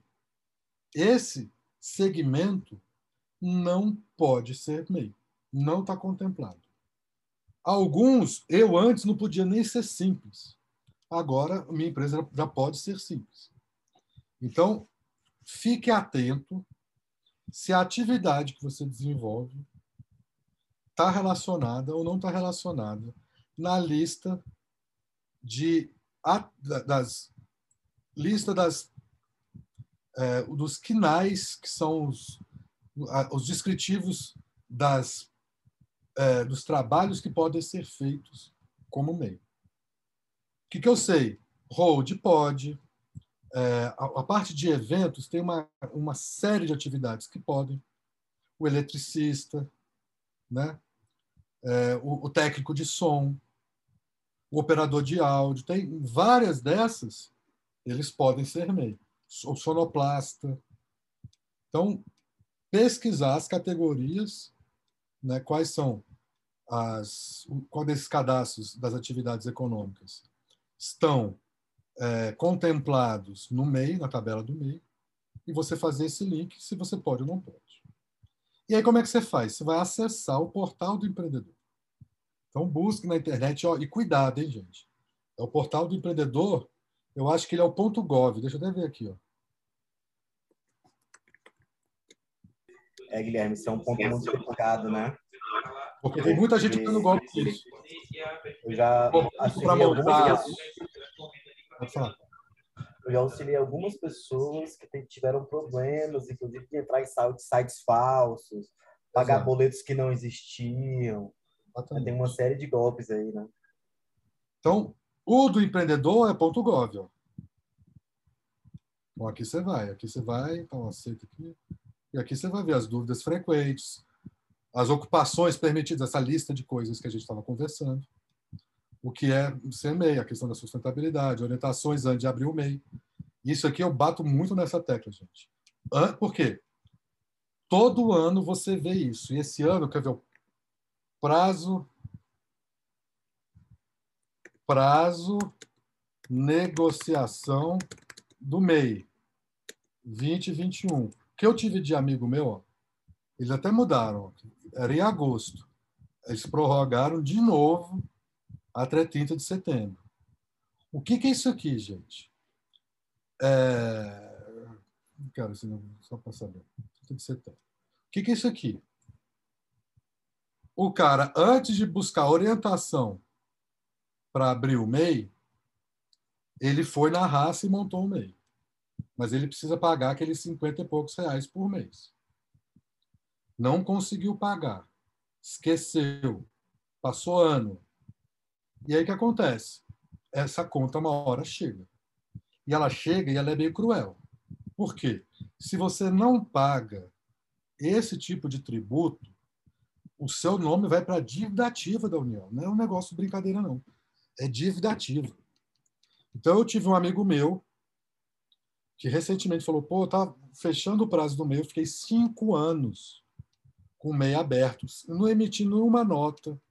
esse segmento não pode ser MEI, não está contemplado. Alguns, eu antes não podia nem ser simples. Agora, minha empresa já pode ser simples. Então, fique atento se a atividade que você desenvolve está relacionada ou não está relacionada na lista de das lista das é, dos quinais que são os, os descritivos das é, dos trabalhos que podem ser feitos como meio. O que, que eu sei? Hold pode. É, a, a, parte de eventos tem uma, uma série de atividades que podem. O eletricista, né? É, o, o técnico de som, o operador de áudio, tem várias dessas, eles podem ser MEI. O sonoplasta. Então, pesquisar as categorias, né, quais são as, quais desses cadastros das atividades econômicas estão é, contemplados no MEI, na tabela do MEI, e você fazer esse link se você pode ou não pode. E aí como é que você faz? Você vai acessar o portal do empreendedor. Então busque na internet, ó, e cuidado, hein, gente. É o portal do empreendedor, eu acho que ele é o ponto .gov. Deixa eu até ver aqui, ó. É, Guilherme, isso é um ponto muito delicado, né? Porque tem muita gente dando golpe nisso. Eu já auxiliei algumas... Eu já auxiliei algumas pessoas que tiveram problemas, inclusive de entrar em sites falsos, pagar boletos que não existiam. Exatamente. Tem uma série de golpes aí, né? Então, o do empreendedor é ponto .gov, ó. Então, aqui você vai, aqui você vai, então aceita aqui. E aqui você vai ver as dúvidas frequentes, as ocupações permitidas, essa lista de coisas que a gente estava conversando. O que é ser MEI, a questão da sustentabilidade, orientações antes de abrir o MEI. Isso aqui eu bato muito nessa tecla, gente. Por quê? Todo ano você vê isso. E esse ano, quer ver, o prazo prazo negociação do MEI 2021. O que eu tive de amigo meu, ó, eles até mudaram. Era em agosto. Eles prorrogaram de novo até 30 de setembro. O que, que é isso aqui, gente? É... Cara, só para saber. 30 de setembro. O que, que é isso aqui? O cara, antes de buscar orientação para abrir o MEI, ele foi na raça e montou o MEI. Mas ele precisa pagar aqueles 50 e poucos reais por mês. Não conseguiu pagar. Esqueceu. Passou ano. E aí o que acontece? Essa conta uma hora chega. E ela chega e ela é meio cruel. Por quê? Se você não paga esse tipo de tributo, o seu nome vai para a dívida ativa da União. Não é um negócio de brincadeira, não. É dívida ativa. Então, eu tive um amigo meu que recentemente falou: pô, tá fechando o prazo do MEI, eu fiquei cinco anos com o MEI aberto, não emiti nenhuma nota,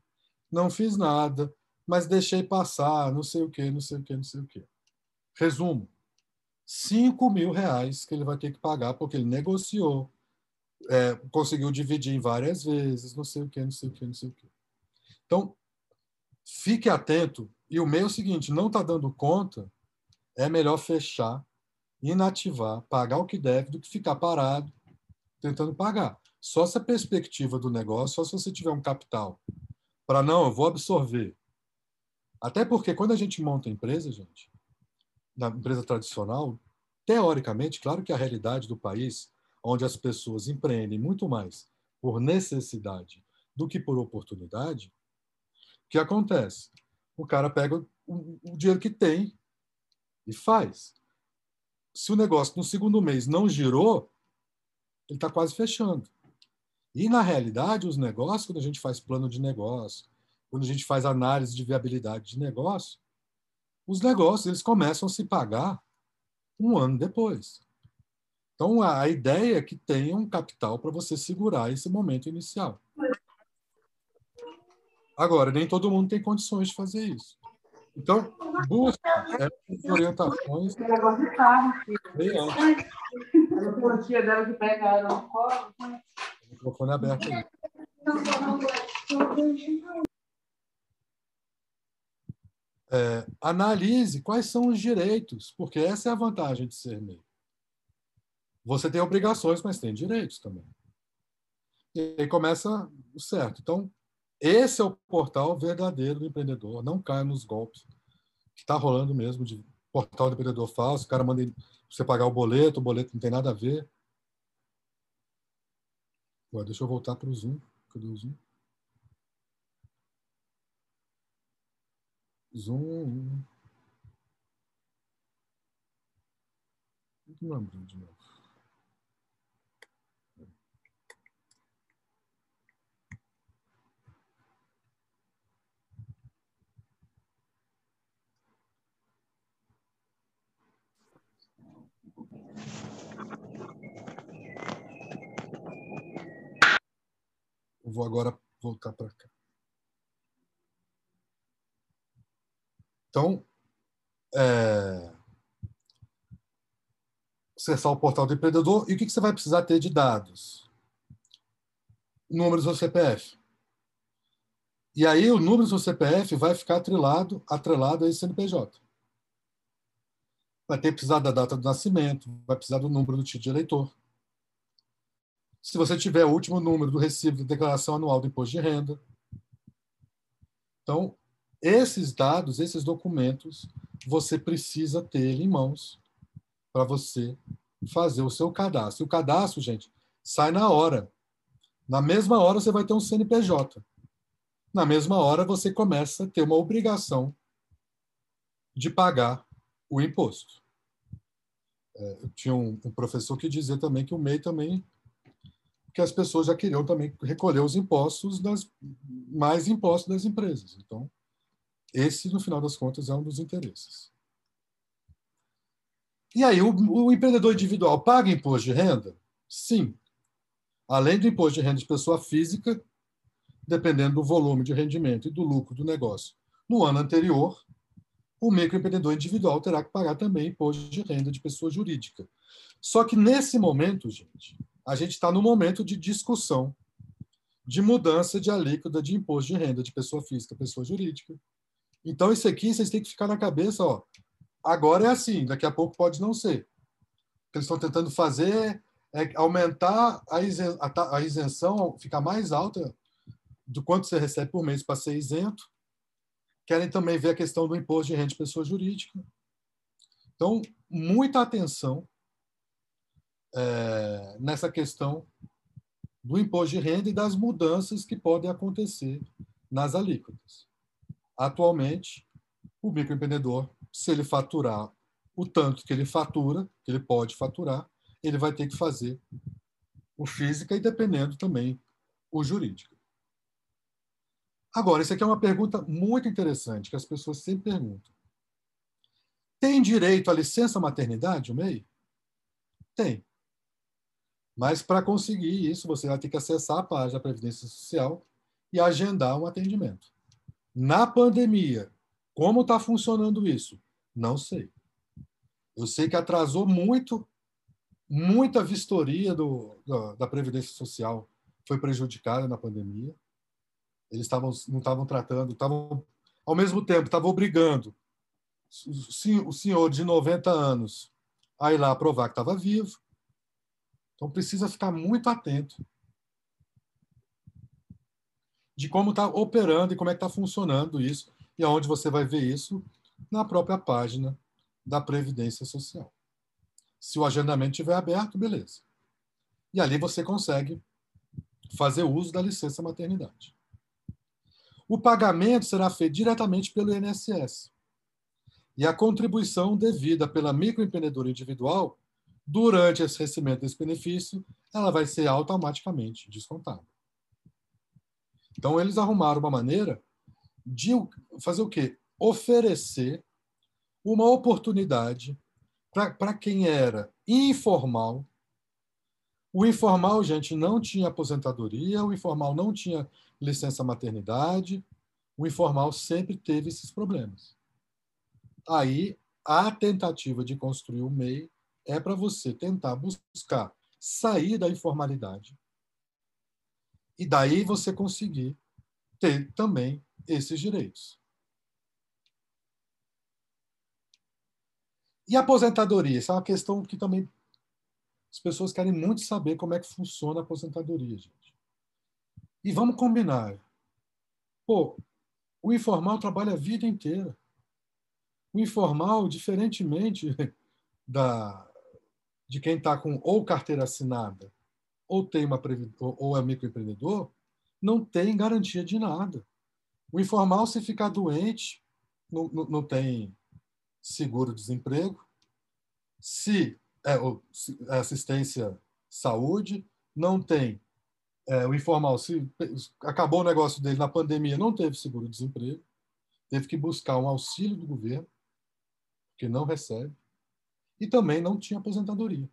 não fiz nada, mas deixei passar, não sei o quê, não sei o quê, não sei o quê. Resumo: 5 mil reais que ele vai ter que pagar porque ele negociou é, conseguiu dividir em várias vezes, não sei o que, não sei o que, não sei o que. Então, fique atento. E o meio é o seguinte: não está dando conta, é melhor fechar, inativar, pagar o que deve, do que ficar parado tentando pagar. Só se a perspectiva do negócio, só se você tiver um capital para não, eu vou absorver. Até porque quando a gente monta a empresa, gente, na empresa tradicional, teoricamente, claro que a realidade do país onde as pessoas empreendem muito mais por necessidade do que por oportunidade, o que acontece? O cara pega o, o dinheiro que tem e faz. Se o negócio no segundo mês não girou, ele está quase fechando. E, na realidade, os negócios, quando a gente faz plano de negócio, quando a gente faz análise de viabilidade de negócio, os negócios eles começam a se pagar um ano depois. Então, a ideia é que tenha um capital para você segurar esse momento inicial. Agora, nem todo mundo tem condições de fazer isso. Então, busque essas orientações. Bem antes. O microfone aberto aí. É, analise quais são os direitos, porque essa é a vantagem de ser MEI. Você tem obrigações, mas tem direitos também. E aí começa o certo. Então, esse é o portal verdadeiro do empreendedor. Não caia nos golpes que está rolando mesmo de portal do empreendedor falso. O cara manda você pagar o boleto, o boleto não tem nada a ver. Ué, deixa eu voltar para o Zoom. Cadê o Zoom? Zoom. Não abriu de novo. Eu vou agora voltar para cá. Então, é, acessar o portal do empreendedor e o que, você vai precisar ter de dados? Número do seu CPF. E aí o número do seu CPF vai ficar atrelado, atrelado a esse CNPJ. Vai ter que precisar da data do nascimento, vai precisar do número do título de eleitor. Se você tiver o último número do recibo da declaração anual do imposto de renda. Então, esses dados, esses documentos, você precisa ter em mãos para você fazer o seu cadastro. E o cadastro, gente, sai na hora. Na mesma hora você vai ter um CNPJ. Na mesma hora você começa a ter uma obrigação de pagar o imposto. É, eu tinha um, um, professor que dizia também que o MEI também que as pessoas já queriam também recolher os impostos das mais impostos das empresas. Então, esse, no final das contas, é um dos interesses. E aí, o, o empreendedor individual paga imposto de renda? Sim. Além do imposto de renda de pessoa física, dependendo do volume de rendimento e do lucro do negócio. No ano anterior, o microempreendedor individual terá que pagar também imposto de renda de pessoa jurídica. Só que nesse momento, gente, a gente está no momento de discussão de mudança de alíquota de imposto de renda de pessoa física, pessoa jurídica, então, isso aqui vocês têm que ficar na cabeça, ó. Agora é assim, daqui a pouco pode não ser. O que eles estão tentando fazer é aumentar a isenção, ficar mais alta do quanto você recebe por mês para ser isento. Querem também ver a questão do imposto de renda de pessoa jurídica. Então, muita atenção é, nessa questão do imposto de renda e das mudanças que podem acontecer nas alíquotas. Atualmente, o microempreendedor, se ele faturar o tanto que ele fatura, que ele pode faturar, ele vai ter que fazer o física e dependendo também o jurídico. Agora, isso aqui é uma pergunta muito interessante que as pessoas sempre perguntam. Tem direito à licença maternidade, o MEI? Tem. Mas para conseguir isso, você vai ter que acessar a página da Previdência Social e agendar um atendimento. Na pandemia, como está funcionando isso? Não sei. Eu sei que atrasou muito, muita vistoria do, da, da Previdência Social foi prejudicada na pandemia. Eles tavam, não estavam tratando, estavam, ao mesmo tempo, estavam obrigando o senhor de 90 anos a ir lá provar que estava vivo. Então, precisa ficar muito atento de como está operando e como é que está funcionando isso, e aonde você vai ver isso na própria página da Previdência Social. Se o agendamento estiver aberto, beleza. E ali você consegue fazer uso da licença maternidade. O pagamento será feito diretamente pelo INSS. E a contribuição devida pela microempreendedora individual durante esse recebimento desse benefício, ela vai ser automaticamente descontada. Então, eles arrumaram uma maneira de fazer o quê? Oferecer uma oportunidade para quem era informal. O informal, gente, não tinha aposentadoria, o informal não tinha licença maternidade, o informal sempre teve esses problemas. Aí, a tentativa de construir o MEI é para você tentar buscar sair da informalidade, e daí você conseguir ter também esses direitos. E aposentadoria? Essa é uma questão que também As pessoas querem muito saber como é que funciona a aposentadoria, gente. E vamos combinar. Pô, o informal trabalha a vida inteira. O informal, diferentemente *laughs* da, de quem está com ou carteira assinada ou tem uma ou é microempreendedor, não tem garantia de nada. O informal, se ficar doente, não, não, não tem seguro-desemprego. Se, é, se é assistência saúde, não tem. É, o informal, se acabou o negócio dele na pandemia, não teve seguro-desemprego, teve que buscar um auxílio do governo, que não recebe, e também não tinha aposentadoria.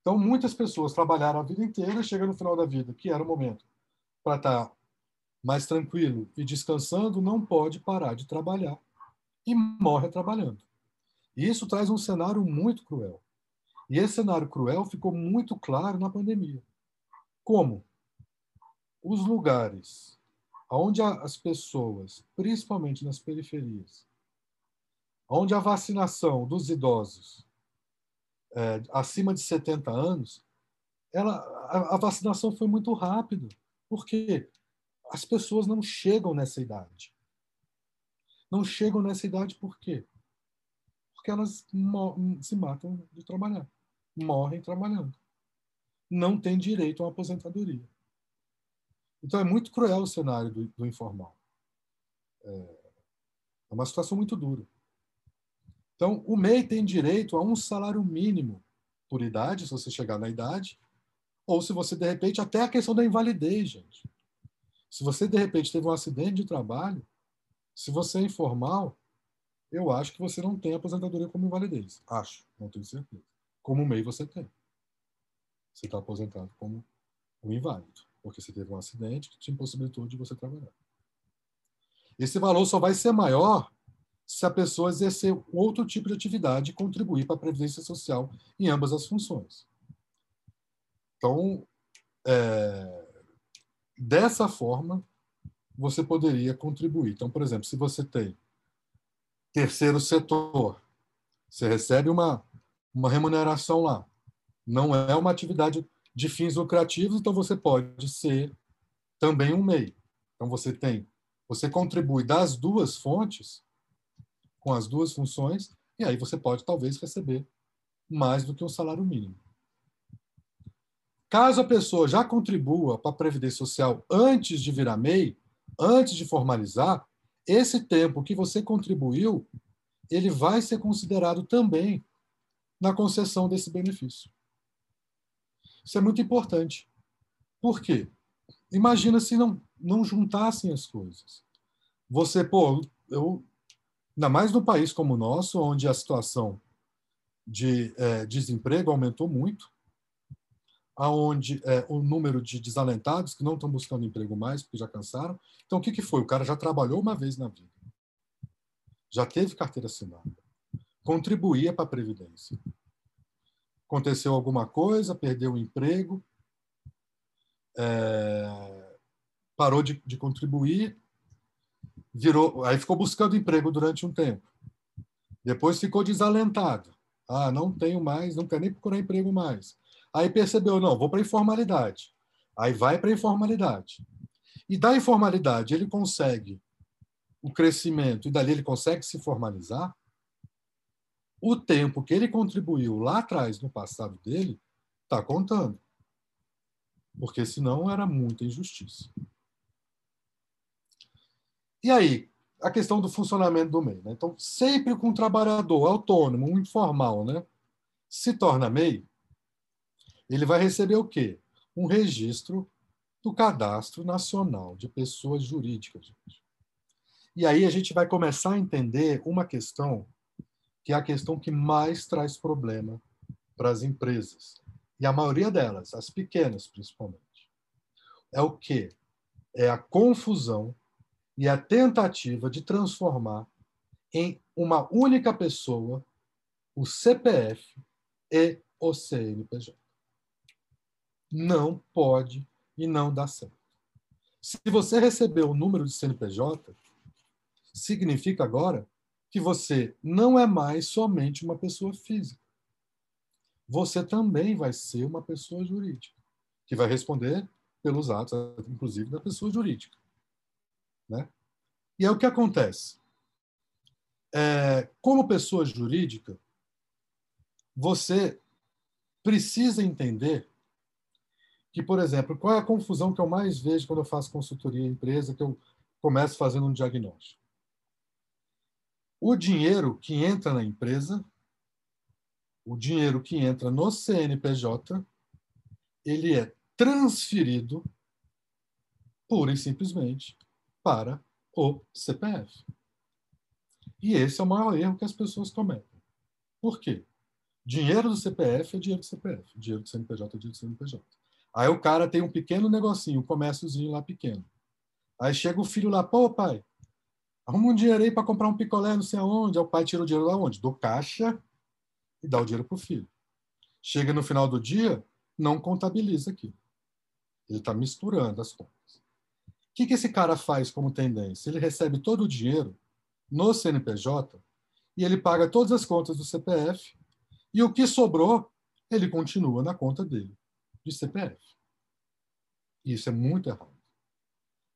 Então, muitas pessoas trabalharam a vida inteira, chega no final da vida, que era o momento para estar mais tranquilo e descansando, não pode parar de trabalhar e morre trabalhando. E isso traz um cenário muito cruel. E esse cenário cruel ficou muito claro na pandemia. Como? Os lugares onde as pessoas, principalmente nas periferias, onde a vacinação dos idosos é, acima de 70 anos, ela, a, a vacinação foi muito rápida, porque as pessoas não chegam nessa idade. Não chegam nessa idade por quê? Porque elas se matam de trabalhar, morrem trabalhando. Não têm direito a uma aposentadoria. Então é muito cruel o cenário do, do informal. É, é uma situação muito dura. Então, o MEI tem direito a um salário mínimo por idade, se você chegar na idade, ou se você, de repente, até a questão da invalidez, gente. Se você, de repente, teve um acidente de trabalho, se você é informal, eu acho que você não tem aposentadoria como invalidez. Acho, não tenho certeza. Como MEI você tem. Você está aposentado como um inválido, porque você teve um acidente que te impossibilitou de você trabalhar. Esse valor só vai ser maior se a pessoa exercer outro tipo de atividade e contribuir para a previdência social em ambas as funções. Então, é, dessa forma, você poderia contribuir. Então, por exemplo, se você tem terceiro setor, você recebe uma, uma remuneração lá. Não é uma atividade de fins lucrativos, então você pode ser também um MEI. Então você tem, você contribui das duas fontes com as duas funções, e aí você pode talvez receber mais do que um salário mínimo. Caso a pessoa já contribua para a Previdência Social antes de virar MEI, antes de formalizar, esse tempo que você contribuiu, ele vai ser considerado também na concessão desse benefício. Isso é muito importante. Por quê? Imagina se não, não juntassem as coisas. Você, pô, eu Ainda mais num país como o nosso, onde a situação de é, desemprego aumentou muito, aonde é, o número de desalentados que não estão buscando emprego mais porque já cansaram. Então, o que, que foi? O cara já trabalhou uma vez na vida, já teve carteira assinada, contribuía para a Previdência. Aconteceu alguma coisa, perdeu o emprego, é, parou de, de contribuir, virou, aí ficou buscando emprego durante um tempo. Depois ficou desalentado. Ah, não tenho mais, não quero nem procurar emprego mais. Aí percebeu, não, vou para informalidade. Aí vai para informalidade. E da informalidade ele consegue o crescimento e dali ele consegue se formalizar. O tempo que ele contribuiu lá atrás, no passado dele, está contando. Porque senão era muita injustiça. E aí, a questão do funcionamento do MEI. Né? Então, sempre com um trabalhador autônomo, um informal, né, se torna MEI, ele vai receber o quê? Um registro do Cadastro Nacional de Pessoas Jurídicas. Gente. E aí a gente vai começar a entender uma questão que é a questão que mais traz problema para as empresas. E a maioria delas, as pequenas principalmente, é o quê? É a confusão e a tentativa de transformar em uma única pessoa o CPF e o CNPJ. Não pode e não dá certo. Se você recebeu o número de CNPJ, significa agora que você não é mais somente uma pessoa física. você também vai ser uma pessoa jurídica, que vai responder pelos atos, inclusive, da pessoa jurídica. Né? E é o que acontece. É, como pessoa jurídica, você precisa entender que, por exemplo, qual é a confusão que eu mais vejo quando eu faço consultoria em empresa, que eu começo fazendo um diagnóstico? O dinheiro que entra na empresa, o dinheiro que entra no CNPJ, ele é transferido pura e simplesmente para o CPF. E esse é o maior erro que as pessoas cometem. Por quê? Dinheiro do CPF é dinheiro do CPF, dinheiro do CNPJ é dinheiro do CNPJ. Aí o cara tem um pequeno negocinho, um comérciozinho lá pequeno. Aí chega o filho lá, pô, pai, arruma um dinheiro aí para comprar um picolé, não sei aonde. Aí o pai tira o dinheiro da onde? Do caixa e dá o dinheiro pro filho. Chega no final do dia, não contabiliza aqui. Ele está misturando as contas. O que, que esse cara faz como tendência? Ele recebe todo o dinheiro no CNPJ e ele paga todas as contas do CPF e o que sobrou, ele continua na conta dele, de CPF. Isso é muito errado.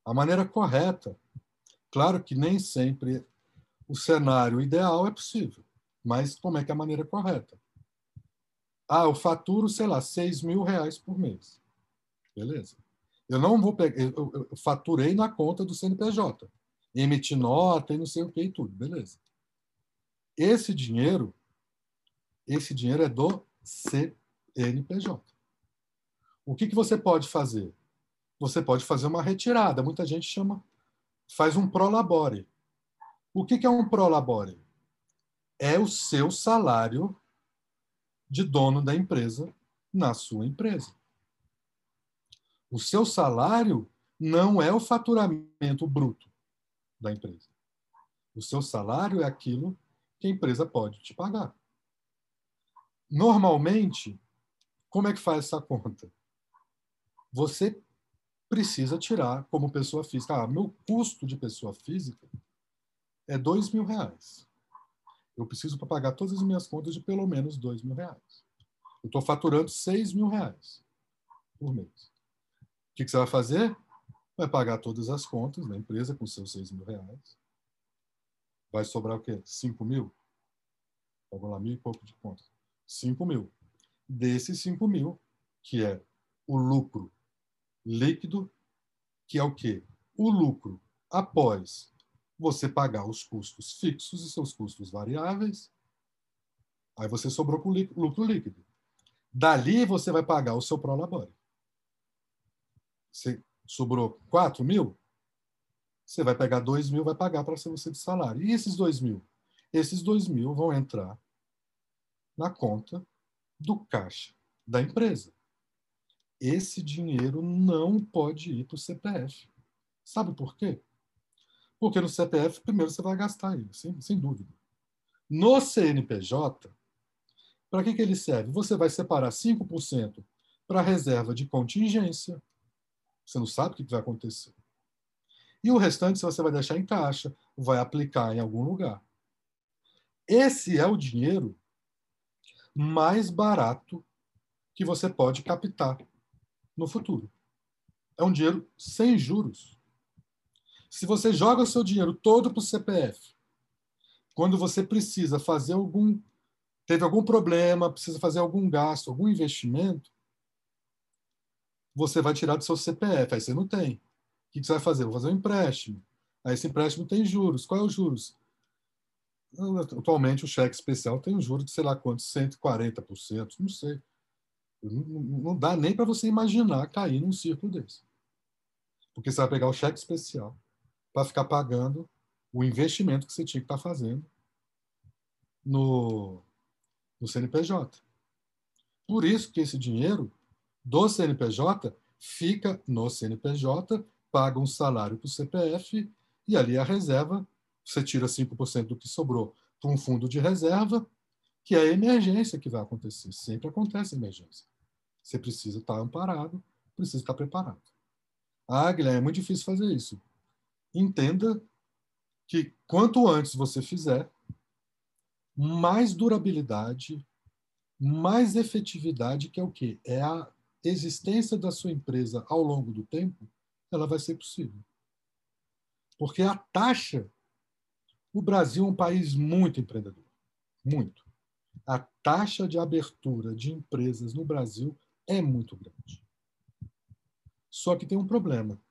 A maneira correta, claro que nem sempre o cenário ideal é possível, mas como é que é a maneira correta? Ah, eu faturo, sei lá, 6 mil reais por mês. Beleza. Eu não vou pegar, eu, eu, faturei na conta do CNPJ, emiti nota e não sei o que e tudo, beleza. Esse dinheiro esse dinheiro é do CNPJ. O que, que você pode fazer? Você pode fazer uma retirada. Muita gente chama, faz um prolabore. O que, que é um prolabore? É o seu salário de dono da empresa na sua empresa. O seu salário não é o faturamento bruto da empresa. O seu salário é aquilo que a empresa pode te pagar. Normalmente, como é que faz essa conta? Você precisa tirar como pessoa física. Ah, meu custo de pessoa física é dois mil reais. Eu preciso para pagar todas as minhas contas de pelo menos dois mil reais. Eu estou faturando seis mil reais por mês. Que, que você vai fazer? Vai pagar todas as contas da empresa com seus seis mil reais. Vai sobrar o quê? Cinco mil? Vamos lá, mil e pouco de contas. 5 mil. Desses 5 mil, que é o lucro líquido, que é o quê? O lucro após você pagar os custos fixos e seus custos variáveis, aí você sobrou com lucro líquido. Dali você vai pagar o seu prolabore. Você sobrou 4 mil, você vai pegar 2 mil, vai pagar para você de salário. E esses 2 mil? Esses 2 mil vão entrar na conta do caixa da empresa. Esse dinheiro não pode ir para o CPF. Sabe por quê? Porque no CPF, primeiro você vai gastar ele, sem, sem dúvida. No CNPJ, para que, que ele serve? Você vai separar 5% para reserva de contingência. Você não sabe o que vai acontecer. E o restante você vai deixar em caixa, vai aplicar em algum lugar. Esse é o dinheiro mais barato que você pode captar no futuro. É um dinheiro sem juros. Se você joga o seu dinheiro todo para o CPF, quando você precisa fazer algum. teve algum problema, precisa fazer algum gasto, algum investimento, você vai tirar do seu CPF. Aí você não tem. O que você vai fazer? Vou fazer um empréstimo. Aí esse empréstimo tem juros. Qual é os juros? Atualmente, o cheque especial tem um juro de sei lá quantos, 140%, não sei. Não, não dá nem para você imaginar cair num círculo desse. Porque você vai pegar o cheque especial para ficar pagando o investimento que você tinha que estar tá fazendo no, no CNPJ. Por isso que esse dinheiro do CNPJ fica no CNPJ, paga um salário para o CPF e ali a reserva você tira 5% do que sobrou para um fundo de reserva, que é a emergência que vai acontecer. Sempre acontece emergência. Você precisa estar amparado, precisa estar preparado. Ah, Guilherme, é muito difícil fazer isso. Entenda que quanto antes você fizer, mais durabilidade mais efetividade, que é o quê? É a existência da sua empresa ao longo do tempo, ela vai ser possível. Porque a taxa, o Brasil é um país muito empreendedor, muito. A taxa de abertura de empresas no Brasil é muito grande. Só que tem um problema.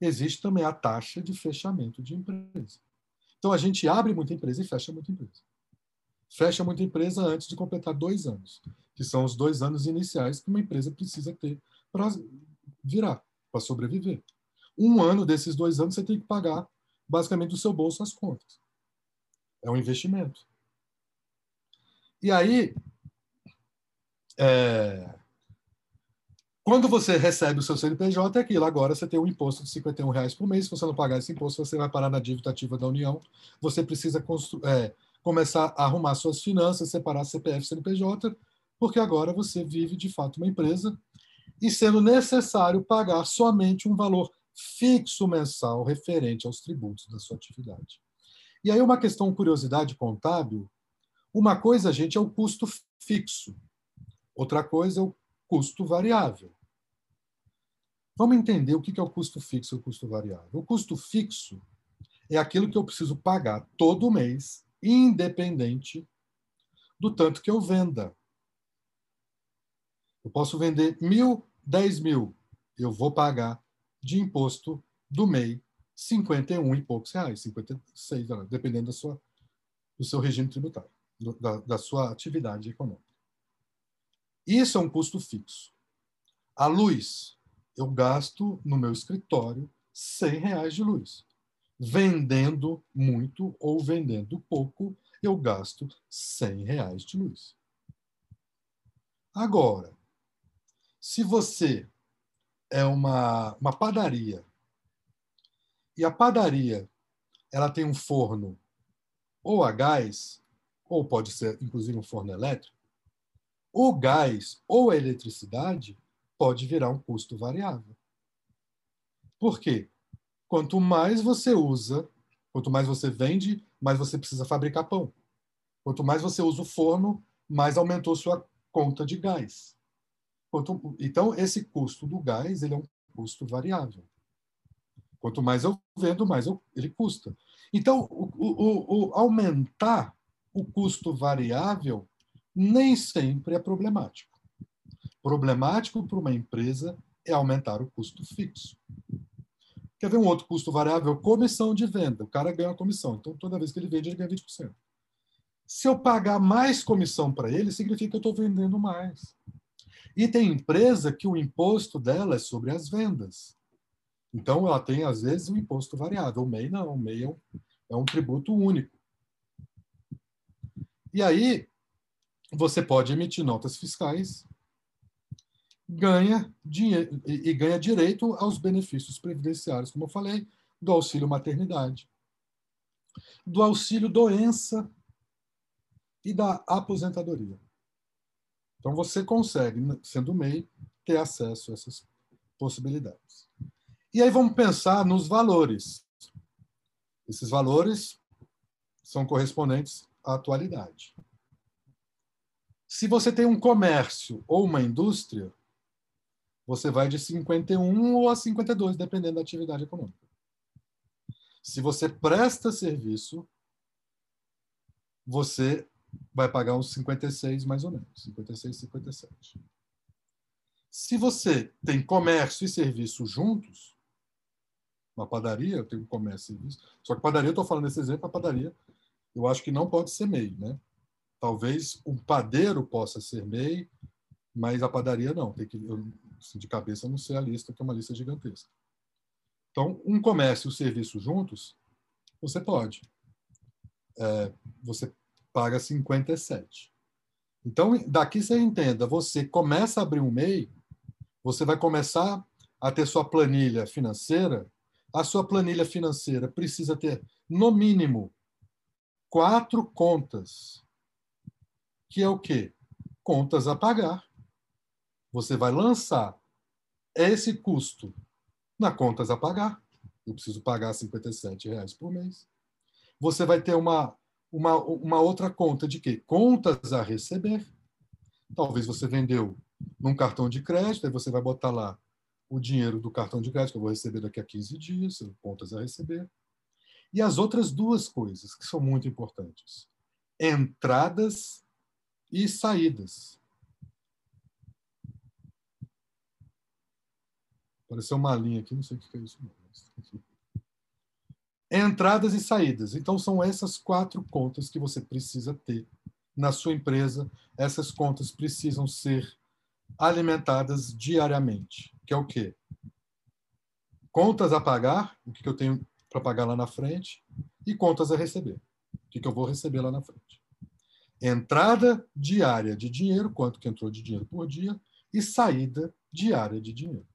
Existe também a taxa de fechamento de empresa. Então a gente abre muita empresa e fecha muita empresa. Fecha muita empresa antes de completar dois anos, que são os dois anos iniciais que uma empresa precisa ter para virar, para sobreviver. Um ano desses dois anos você tem que pagar basicamente do seu bolso as contas. É um investimento. E aí, é, quando você recebe o seu CNPJ, é aquilo. Agora você tem um imposto de 51 reais por mês. Se você não pagar esse imposto, você vai parar na dívida ativa da União. Você precisa é, começar a arrumar suas finanças, separar CPF e CNPJ, porque agora você vive de fato uma empresa e sendo necessário pagar somente um valor fixo mensal referente aos tributos da sua atividade. E aí uma questão, curiosidade contábil, uma coisa, gente, é o custo fixo. Outra coisa é o custo variável. Vamos entender o que é o custo fixo e o custo variável. O custo fixo é aquilo que eu preciso pagar todo mês, independente do tanto que eu venda. Eu posso vender mil, dez mil. Eu vou pagar de imposto do MEI 51 e poucos reais, 56, dependendo da sua, do seu regime tributário, da, da sua atividade econômica. Isso é um custo fixo. A luz, eu gasto no meu escritório 100 reais de luz. Vendendo muito ou vendendo pouco, eu gasto 100 reais de luz. Agora, se você é uma, uma padaria e a padaria ela tem um forno ou a gás, ou pode ser inclusive um forno elétrico, o gás ou a eletricidade pode virar um custo variável. Por quê? Quanto mais você usa, quanto mais você vende, mais você precisa fabricar pão. Quanto mais você usa o forno, mais aumentou sua conta de gás. Quanto, então, esse custo do gás ele é um custo variável. Quanto mais eu vendo, mais eu, ele custa. Então, o, o, o, aumentar o custo variável nem sempre é problemático. Problemático para uma empresa é aumentar o custo fixo. Quer ver um outro custo variável? Comissão de venda. O cara ganha uma comissão. Então, toda vez que ele vende, ele ganha 20%. Se eu pagar mais comissão para ele, significa que eu estou vendendo mais. E tem empresa que o imposto dela é sobre as vendas. Então, ela tem, às vezes, um imposto variável. O MEI não. O MEI é um, é um tributo único. E aí, você pode emitir notas fiscais, ganha dinheiro e ganha direito aos benefícios previdenciários, como eu falei, do auxílio maternidade, do auxílio doença e da aposentadoria. Então você consegue, sendo MEI, ter acesso a essas possibilidades. E aí vamos pensar nos valores. Esses valores são correspondentes à atualidade. Se você tem um comércio ou uma indústria, você vai de 51 ou a 52, dependendo da atividade econômica. Se você presta serviço, você vai pagar uns 56 mais ou menos, 56, 57. Se você tem comércio e serviço juntos, uma padaria, eu tenho comércio e serviço, só que padaria, eu estou falando nesse exemplo, a padaria, eu acho que não pode ser MEI, né? Talvez um padeiro possa ser MEI, mas a padaria não. Tem que, eu, assim, de cabeça não sei a lista, que é uma lista gigantesca. Então, um comércio e o serviço juntos, você pode. É, você paga 57. Então, daqui você entenda, você começa a abrir um MEI, você vai começar a ter sua planilha financeira, a sua planilha financeira precisa ter, no mínimo, quatro contas que é o quê? Contas a pagar. Você vai lançar esse custo na contas a pagar. Eu preciso pagar 57 reais por mês. Você vai ter uma, uma, uma outra conta de quê? Contas a receber. Talvez você vendeu num cartão de crédito, aí você vai botar lá o dinheiro do cartão de crédito que eu vou receber daqui a 15 dias, contas a receber. E as outras duas coisas que são muito importantes: entradas e saídas. Apareceu uma linha aqui, não sei o que é isso. Entradas e saídas. Então, são essas quatro contas que você precisa ter na sua empresa. Essas contas precisam ser alimentadas diariamente. Que é o quê? Contas a pagar, o que eu tenho para pagar lá na frente, e contas a receber, o que eu vou receber lá na frente. Entrada diária de dinheiro, quanto que entrou de dinheiro por dia, e saída diária de dinheiro.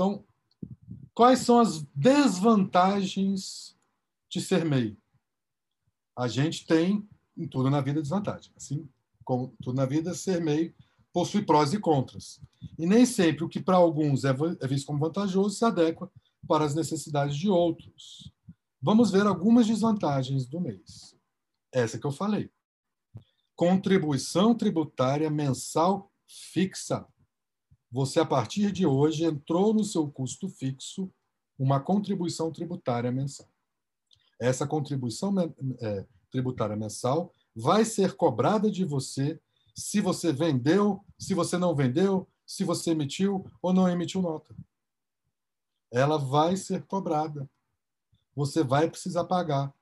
Então, quais são as desvantagens de ser MEI? A gente tem em tudo na vida desvantagem. Assim como tudo na vida, ser MEI possui prós e contras. E nem sempre o que para alguns é, é visto como vantajoso se adequa para as necessidades de outros. Vamos ver algumas desvantagens do mês. Essa que eu falei. Contribuição tributária mensal fixa você, a partir de hoje, entrou no seu custo fixo uma contribuição tributária mensal. Essa contribuição é, tributária mensal vai ser cobrada de você se você vendeu, se você não vendeu, se você emitiu ou não emitiu nota. Ela vai ser cobrada. Você vai precisar pagar.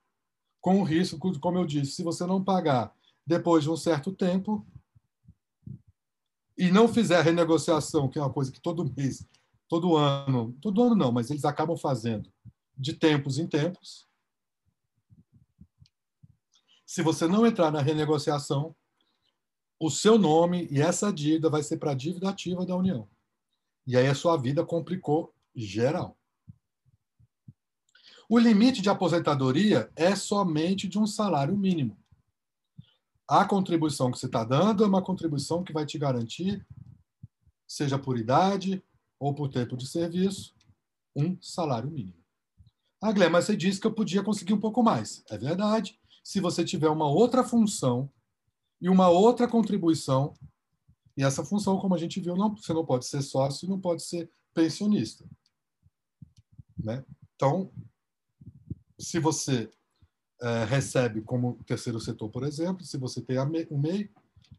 Com o risco, como eu disse, se você não pagar depois de um certo tempo, e não fizer a renegociação, que é uma coisa que todo mês, todo ano, todo ano não, mas eles acabam fazendo de tempos em tempos. Se você não entrar na renegociação, o seu nome e essa dívida vai ser para a dívida ativa da União. E aí a sua vida complicou geral. O limite de aposentadoria é somente de um salário mínimo a contribuição que você está dando é uma contribuição que vai te garantir, seja por idade ou por tempo de serviço, um salário mínimo. Ah, Guilherme, mas você disse que eu podia conseguir um pouco mais. É verdade. Se você tiver uma outra função e uma outra contribuição, e essa função, como a gente viu, não, você não pode ser sócio não pode ser pensionista. Né? Então, se você é, recebe como terceiro setor, por exemplo, se você tem o MEI,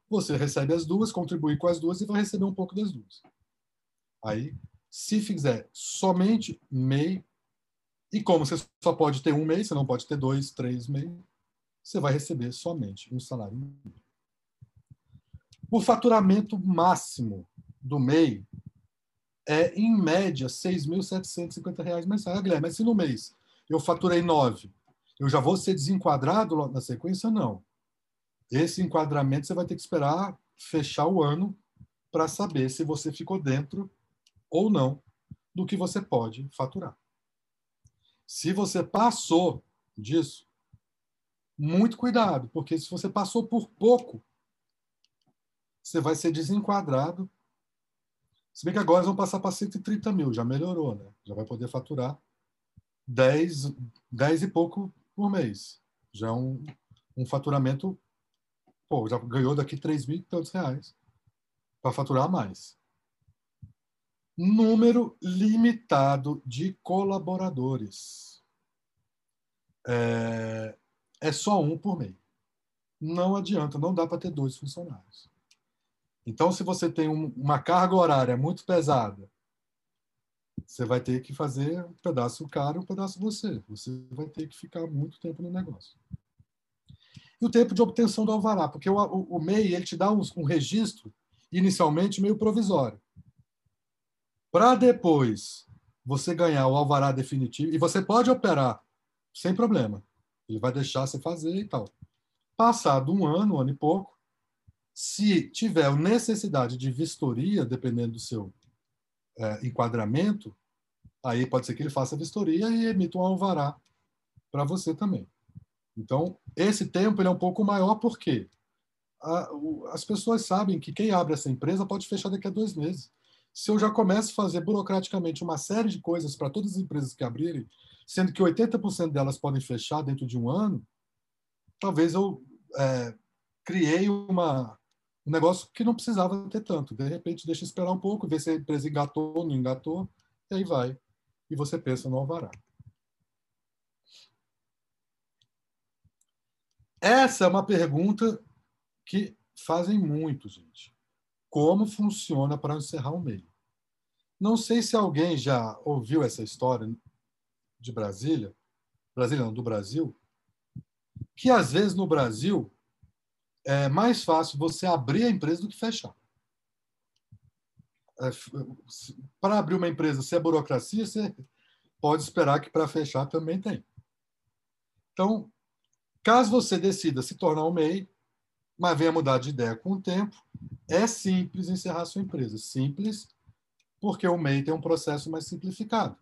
você recebe as duas, contribui com as duas e vai receber um pouco das duas. Aí, se fizer somente MEI, e como você só pode ter um MEI, você não pode ter dois, três MEI, você vai receber somente um salário. O faturamento máximo do MEI é, em média, R$ 6.750 mensais. Ah, Guilherme, mas se no mês eu faturei 9, eu já vou ser desenquadrado na sequência? Não. Esse enquadramento você vai ter que esperar fechar o ano para saber se você ficou dentro ou não do que você pode faturar. Se você passou disso, muito cuidado, porque se você passou por pouco, você vai ser desenquadrado. Se bem que agora vão passar para 130 mil, já melhorou, né? Já vai poder faturar 10, 10 e pouco por mês. Já é um, um faturamento, pô, já ganhou daqui 3 mil e tantos reais para faturar mais. Número limitado de colaboradores. É, é só um por mês. Não adianta, não dá para ter dois funcionários. Então, se você tem um, uma carga horária muito pesada você vai ter que fazer um pedaço cara e um pedaço você. Você vai ter que ficar muito tempo no negócio. E o tempo de obtenção do alvará, porque o, o, o MEI ele te dá um, um registro inicialmente meio provisório. Para depois você ganhar o alvará definitivo, e você pode operar sem problema. Ele vai deixar você fazer e tal. Passado um ano, um ano e pouco, se tiver necessidade de vistoria, dependendo do seu é, enquadramento, aí pode ser que ele faça a vistoria e emita um alvará para você também. Então, esse tempo ele é um pouco maior porque a, o, as pessoas sabem que quem abre essa empresa pode fechar daqui a dois meses. se eu já começo a fazer burocraticamente uma série de coisas para todas as empresas que abrirem, sendo que 80% delas podem fechar dentro de um ano, talvez eu é, criei uma, um negócio que não precisava ter tanto. De repente, deixa esperar um pouco, ver se a empresa engatou ou não engatou, e aí vai. E você pensa no alvará. Essa é uma pergunta que fazem muito, gente. Como funciona para encerrar um meio? Não sei se alguém já ouviu essa história de Brasília, Brasília não, do Brasil, que às vezes no Brasil é mais fácil você abrir a empresa do que fechar. É, para abrir uma empresa, se é burocracia, você pode esperar que para fechar também tem. Então, Caso você decida se tornar um MEI, mas venha mudar de ideia com o tempo, é simples encerrar sua empresa. Simples, porque o MEI tem um processo mais simplificado.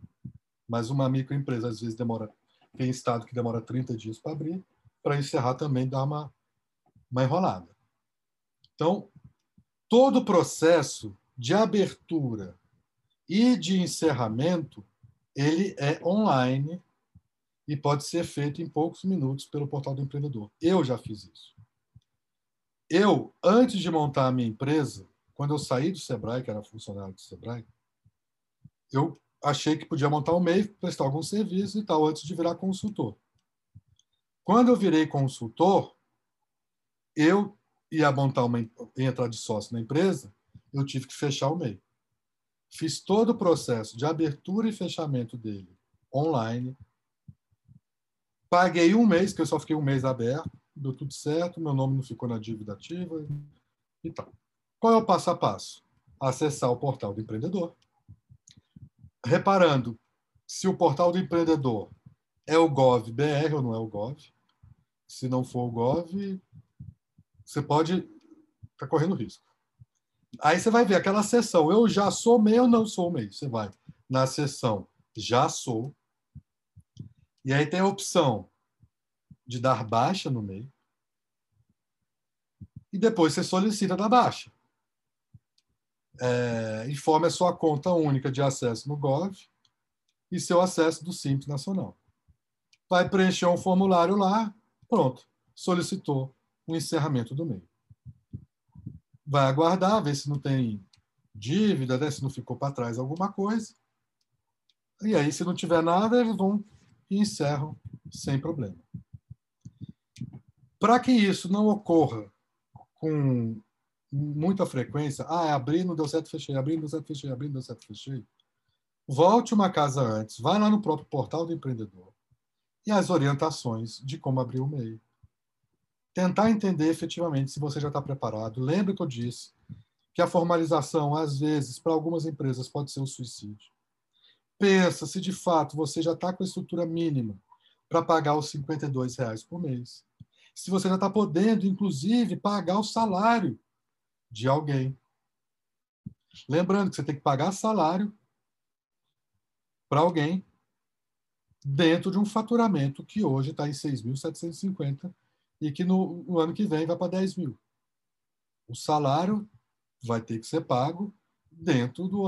Mas uma microempresa, às vezes, demora. Tem estado que demora 30 dias para abrir, para encerrar também dá uma, uma enrolada. Então, todo o processo de abertura e de encerramento ele é online e pode ser feito em poucos minutos pelo portal do empreendedor. Eu já fiz isso. Eu, antes de montar a minha empresa, quando eu saí do Sebrae, que era funcionário do Sebrae, eu achei que podia montar um MEI, prestar algum serviço e tal, antes de virar consultor. Quando eu virei consultor, eu ia montar uma entrar de sócio na empresa, eu tive que fechar o MEI. Fiz todo o processo de abertura e fechamento dele online, Paguei um mês, que eu só fiquei um mês aberto, deu tudo certo, meu nome não ficou na dívida ativa e tal. Qual é o passo a passo? Acessar o portal do empreendedor. Reparando se o portal do empreendedor é o Gov BR ou não é o Gov. Se não for o Gov, você pode tá correndo risco. Aí você vai ver aquela seção, eu já sou MEI ou não sou MEI. Você vai na seção já sou, e aí tem a opção de dar baixa no meio. E depois você solicita da baixa. É, informe a sua conta única de acesso no Gov e seu acesso do Simples Nacional. Vai preencher um formulário lá, pronto, solicitou o encerramento do meio. Vai aguardar, ver se não tem dívida, né, se não ficou para trás alguma coisa. E aí, se não tiver nada, eles vão e encerram sem problema. Para que isso não ocorra com muita frequência, ah, abri, não deu certo, fechei, abri, não deu certo, fechei, abri, não deu certo, fechei. Volte uma casa antes, vai lá no próprio portal do empreendedor e as orientações de como abrir o MEI. Tentar entender efetivamente se você já está preparado. Lembre que eu disse que a formalização, às vezes, para algumas empresas, pode ser um suicídio pensa se de fato você já está com a estrutura mínima para pagar os 52 reais por mês. Se você já está podendo, inclusive, pagar o salário de alguém. Lembrando que você tem que pagar salário para alguém dentro de um faturamento que hoje está em 6.750 e que no, no, ano que vem vai para 10 mil. O salário vai ter que ser pago dentro do,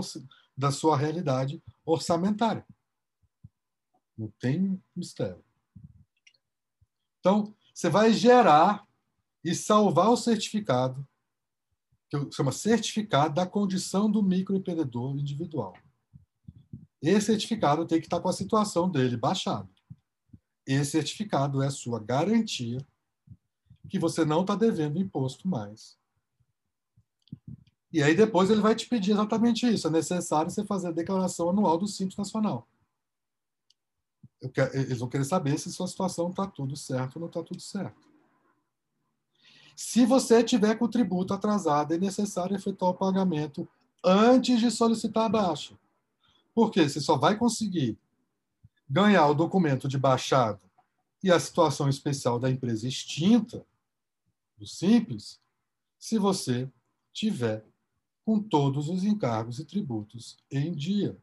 da sua realidade orçamentária. Não tem mistério. Então, você vai gerar e salvar o certificado, que chama certificado da condição do microempreendedor individual. Esse certificado tem que estar com a situação dele baixado. Esse certificado é a sua garantia que você não está devendo imposto mais. E aí depois ele vai te pedir exatamente isso. É necessário você fazer a declaração anual do Simples Nacional. Quero, eles vão querer saber se sua situação está tudo certo ou não está tudo certo. Se você tiver com o tributo atrasado, é necessário efetuar o pagamento antes de solicitar a baixa. Porque você só vai conseguir ganhar o documento de baixado e a situação especial da empresa extinta, do Simples, se você tiver com todos os encargos e tributos em dia.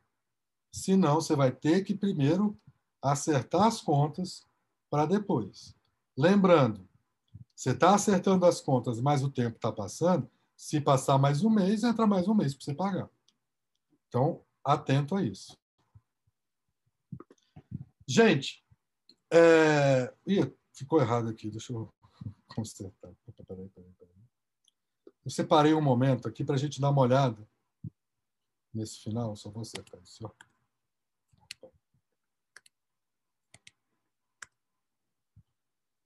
Senão, você vai ter que primeiro acertar as contas para depois. Lembrando, você está acertando as contas, mas o tempo está passando. Se passar mais um mês, entra mais um mês para você pagar. Então, atento a isso. Gente, é... Ih, ficou errado aqui, deixa eu Peraí, peraí, peraí. Eu separei um momento aqui para a gente dar uma olhada nesse final, só vou acertar isso.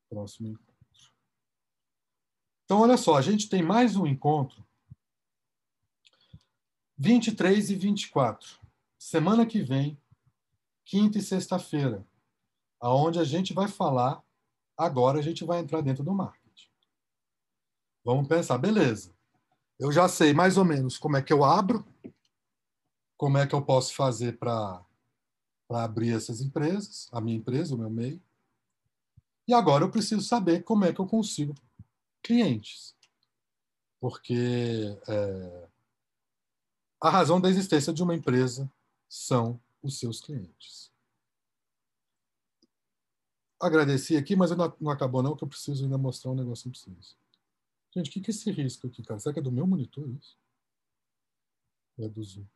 Próximo encontro. Então, olha só, a gente tem mais um encontro 23 e 24. Semana que vem, quinta e sexta-feira, aonde a gente vai falar, agora a gente vai entrar dentro do marketing. Vamos pensar, beleza. Eu já sei mais ou menos como é que eu abro, como é que eu posso fazer para abrir essas empresas, a minha empresa, o meu meio. E agora eu preciso saber como é que eu consigo clientes. Porque é, a razão da existência de uma empresa são os seus clientes. Agradeci aqui, mas não, não acabou não, que eu preciso ainda mostrar um negócio para vocês. Gente, o que é esse risco aqui, cara? Será que é do meu monitor isso? Ou é do Zoom?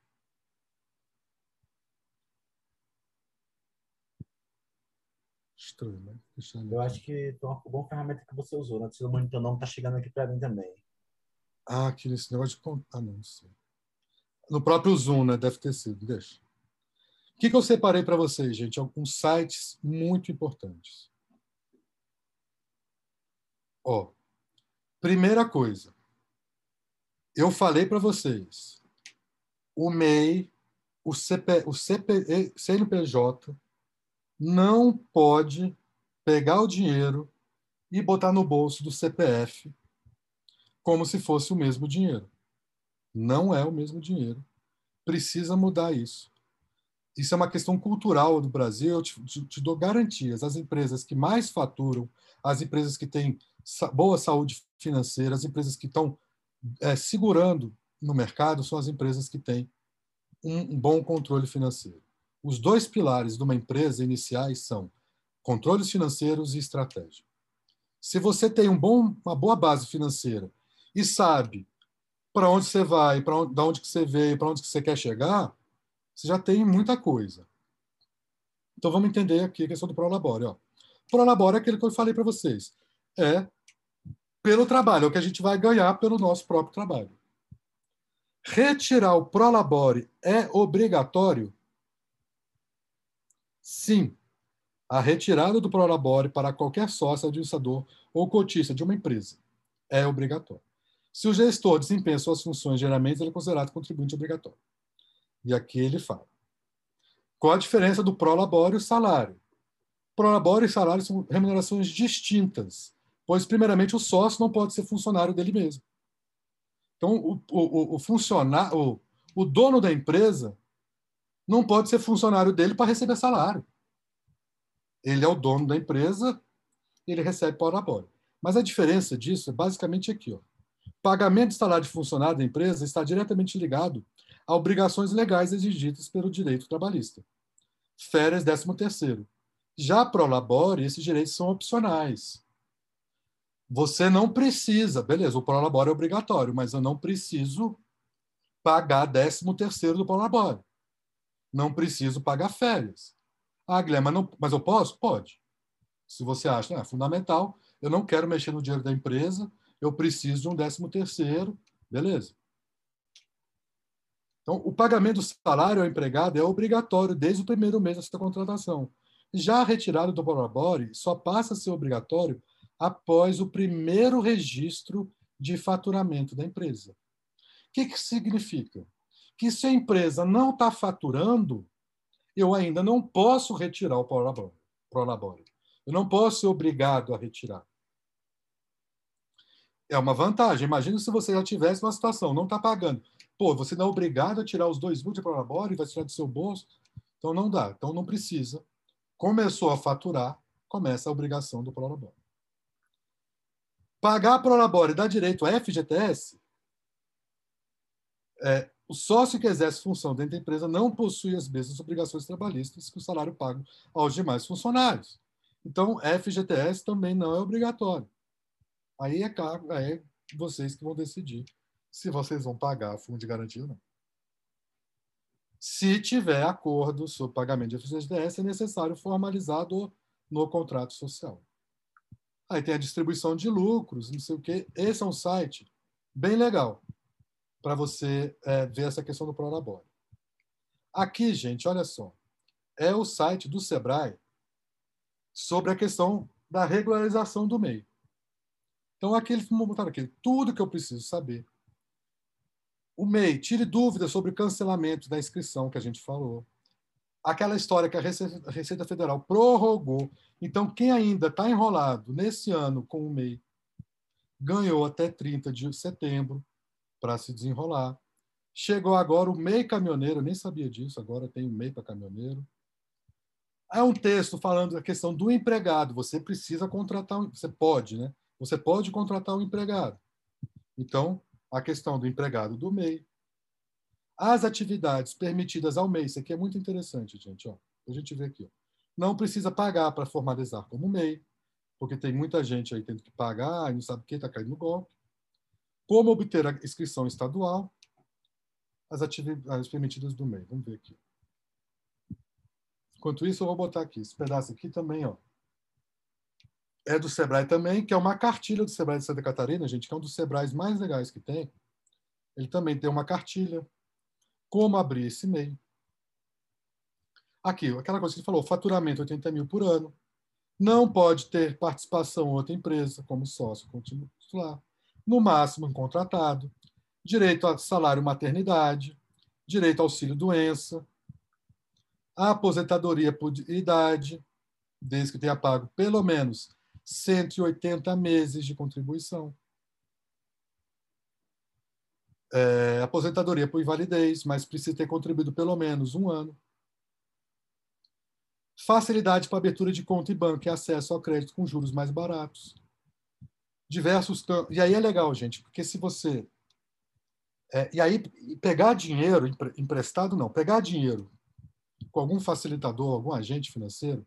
Estranho, né? Eu acho que foi uma boa ferramenta que você usou, né? O seu monitor não está chegando aqui para mim também. Ah, aqui nesse negócio de. Ah, não, sei. No próprio Zoom, né? Deve ter sido. Deixa. O que, que eu separei para vocês, gente? Alguns sites muito importantes. Ó, Primeira coisa, eu falei para vocês, o MEI, o, CP, o CP, CNPJ não pode pegar o dinheiro e botar no bolso do CPF como se fosse o mesmo dinheiro. Não é o mesmo dinheiro. Precisa mudar isso. Isso é uma questão cultural do Brasil. Eu te, te, te dou garantias. As empresas que mais faturam, as empresas que têm boa saúde financeira, as empresas que estão é, segurando no mercado são as empresas que têm um, um bom controle financeiro. Os dois pilares de uma empresa iniciais são controles financeiros e estratégia. Se você tem um bom, uma boa base financeira e sabe para onde você vai, para onde, onde que você veio, para onde que você quer chegar, você já tem muita coisa. Então vamos entender aqui a questão do Prolabore. Ó. Prolabore é aquilo que eu falei para vocês. É pelo trabalho, é o que a gente vai ganhar pelo nosso próprio trabalho. Retirar o prolabore é obrigatório? Sim. A retirada do prolabore para qualquer sócio, administrador ou cotista de uma empresa é obrigatório. Se o gestor desempenha suas funções geralmente, ele é considerado contribuinte obrigatório. E aqui ele fala. Qual a diferença do prolabore e o salário? Prolabore e salário são remunerações distintas Pois, primeiramente, o sócio não pode ser funcionário dele mesmo. Então, o, o, o funcionário, o, o dono da empresa não pode ser funcionário dele para receber salário. Ele é o dono da empresa, ele recebe para labore. Mas a diferença disso é basicamente aqui. Ó. Pagamento de salário de funcionário da empresa está diretamente ligado a obrigações legais exigidas pelo direito trabalhista. Férias 13 terceiro. Já pro labore, esses direitos são opcionais. Você não precisa, beleza, o prolabore é obrigatório, mas eu não preciso pagar 13 terceiro do prolabore. Não preciso pagar férias. Ah, Guilherme, mas, não, mas eu posso? Pode. Se você acha é fundamental, eu não quero mexer no dinheiro da empresa, eu preciso de um 13 terceiro, beleza. Então, o pagamento do salário ao empregado é obrigatório desde o primeiro mês da sua contratação. Já a retirada do prolabore só passa a ser obrigatório após o primeiro registro de faturamento da empresa. O que, que significa? Que se a empresa não está faturando, eu ainda não posso retirar o Prolabore. Eu não posso ser obrigado a retirar. É uma vantagem. Imagina se você já tivesse uma situação, não está pagando. Pô, você não é obrigado a tirar os dois mil de Prolabore vai tirar do seu bolso. Então não dá. Então não precisa. Começou a faturar, começa a obrigação do Prolabore. Pagar a Prolabore dá direito a FGTS? É, o sócio que exerce função dentro da empresa não possui as mesmas obrigações trabalhistas que o salário pago aos demais funcionários. Então, FGTS também não é obrigatório. Aí é, cargo, aí é vocês que vão decidir se vocês vão pagar fundo de garantia ou não. Se tiver acordo sobre pagamento de FGTS, é necessário formalizado no contrato social. Aí tem a distribuição de lucros, não sei o quê. Esse é um site bem legal para você é, ver essa questão do Prolabore. Aqui, gente, olha só. É o site do Sebrae sobre a questão da regularização do MEI. Então, aqui eles botaram aqui tudo que eu preciso saber. O MEI, tire dúvidas sobre o cancelamento da inscrição que a gente falou. Aquela história que a Receita Federal prorrogou. Então, quem ainda está enrolado nesse ano com o MEI ganhou até 30 de setembro para se desenrolar. Chegou agora o MEI caminhoneiro, nem sabia disso, agora tem o MEI para caminhoneiro. É um texto falando da questão do empregado. Você precisa contratar, você pode, né? Você pode contratar um empregado. Então, a questão do empregado do MEI. As atividades permitidas ao MEI, isso aqui é muito interessante, gente. Ó. A gente vê aqui. Ó. Não precisa pagar para formalizar como MEI, porque tem muita gente aí tendo que pagar e não sabe quem está caindo no golpe. Como obter a inscrição estadual, as atividades permitidas do MEI. Vamos ver aqui. Enquanto isso, eu vou botar aqui. Esse pedaço aqui também, ó. É do Sebrae também, que é uma cartilha do Sebrae de Santa Catarina, gente, que é um dos Sebrais mais legais que tem. Ele também tem uma cartilha. Como abrir esse MEI. Aqui, aquela coisa que ele falou, faturamento 80 mil por ano. Não pode ter participação em outra empresa, como sócio continuo titular. No máximo, um contratado. Direito a salário maternidade. Direito ao auxílio doença a aposentadoria por idade, desde que tenha pago pelo menos 180 meses de contribuição. É, aposentadoria por invalidez, mas precisa ter contribuído pelo menos um ano. Facilidade para abertura de conta e banco e acesso ao crédito com juros mais baratos. Diversos E aí é legal, gente, porque se você. É, e aí, pegar dinheiro, emprestado não, pegar dinheiro com algum facilitador, algum agente financeiro,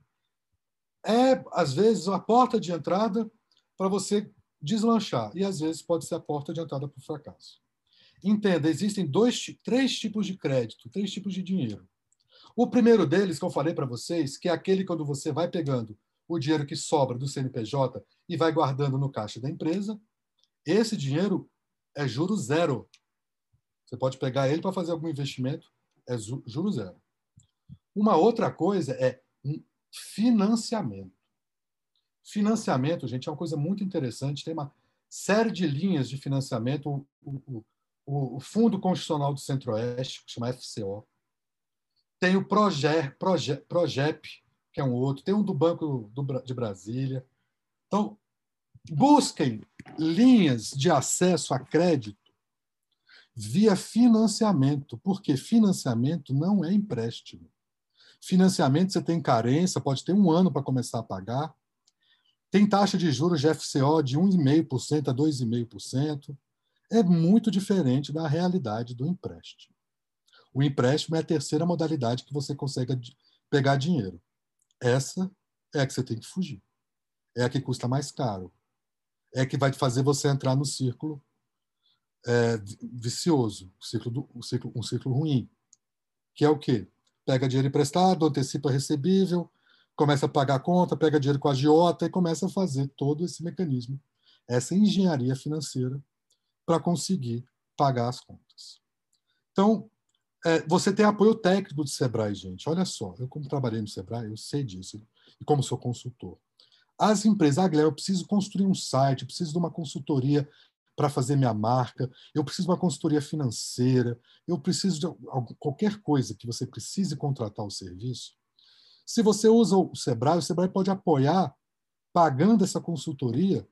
é, às vezes, a porta de entrada para você deslanchar. E, às vezes, pode ser a porta de entrada para o fracasso. Entenda, existem dois, três tipos de crédito, três tipos de dinheiro. O primeiro deles, que eu falei para vocês, que é aquele quando você vai pegando o dinheiro que sobra do CNPJ e vai guardando no caixa da empresa, esse dinheiro é juro zero. Você pode pegar ele para fazer algum investimento, é juro zero. Uma outra coisa é financiamento. Financiamento, gente, é uma coisa muito interessante. Tem uma série de linhas de financiamento. O, o, o Fundo Constitucional do Centro-Oeste, que chama FCO. Tem o Proge, Proge, Progep, que é um outro. Tem um do Banco do, de Brasília. Então, busquem linhas de acesso a crédito via financiamento, porque financiamento não é empréstimo. Financiamento você tem carência, pode ter um ano para começar a pagar. Tem taxa de juros de FCO de 1,5% a 2,5%. É muito diferente da realidade do empréstimo. O empréstimo é a terceira modalidade que você consegue pegar dinheiro. Essa é a que você tem que fugir. É a que custa mais caro. É a que vai fazer você entrar no círculo é, vicioso, ciclo do, um, ciclo, um ciclo ruim. Que é o quê? pega dinheiro emprestado, antecipa recebível, começa a pagar a conta, pega dinheiro com a agiota e começa a fazer todo esse mecanismo, essa engenharia financeira para conseguir pagar as contas. Então, é, você tem apoio técnico do Sebrae, gente. Olha só, eu como trabalhei no Sebrae, eu sei disso, e como sou consultor. As empresas, ah, Guilherme, eu preciso construir um site, eu preciso de uma consultoria para fazer minha marca, eu preciso de uma consultoria financeira, eu preciso de qualquer coisa que você precise contratar o serviço. Se você usa o Sebrae, o Sebrae pode apoiar pagando essa consultoria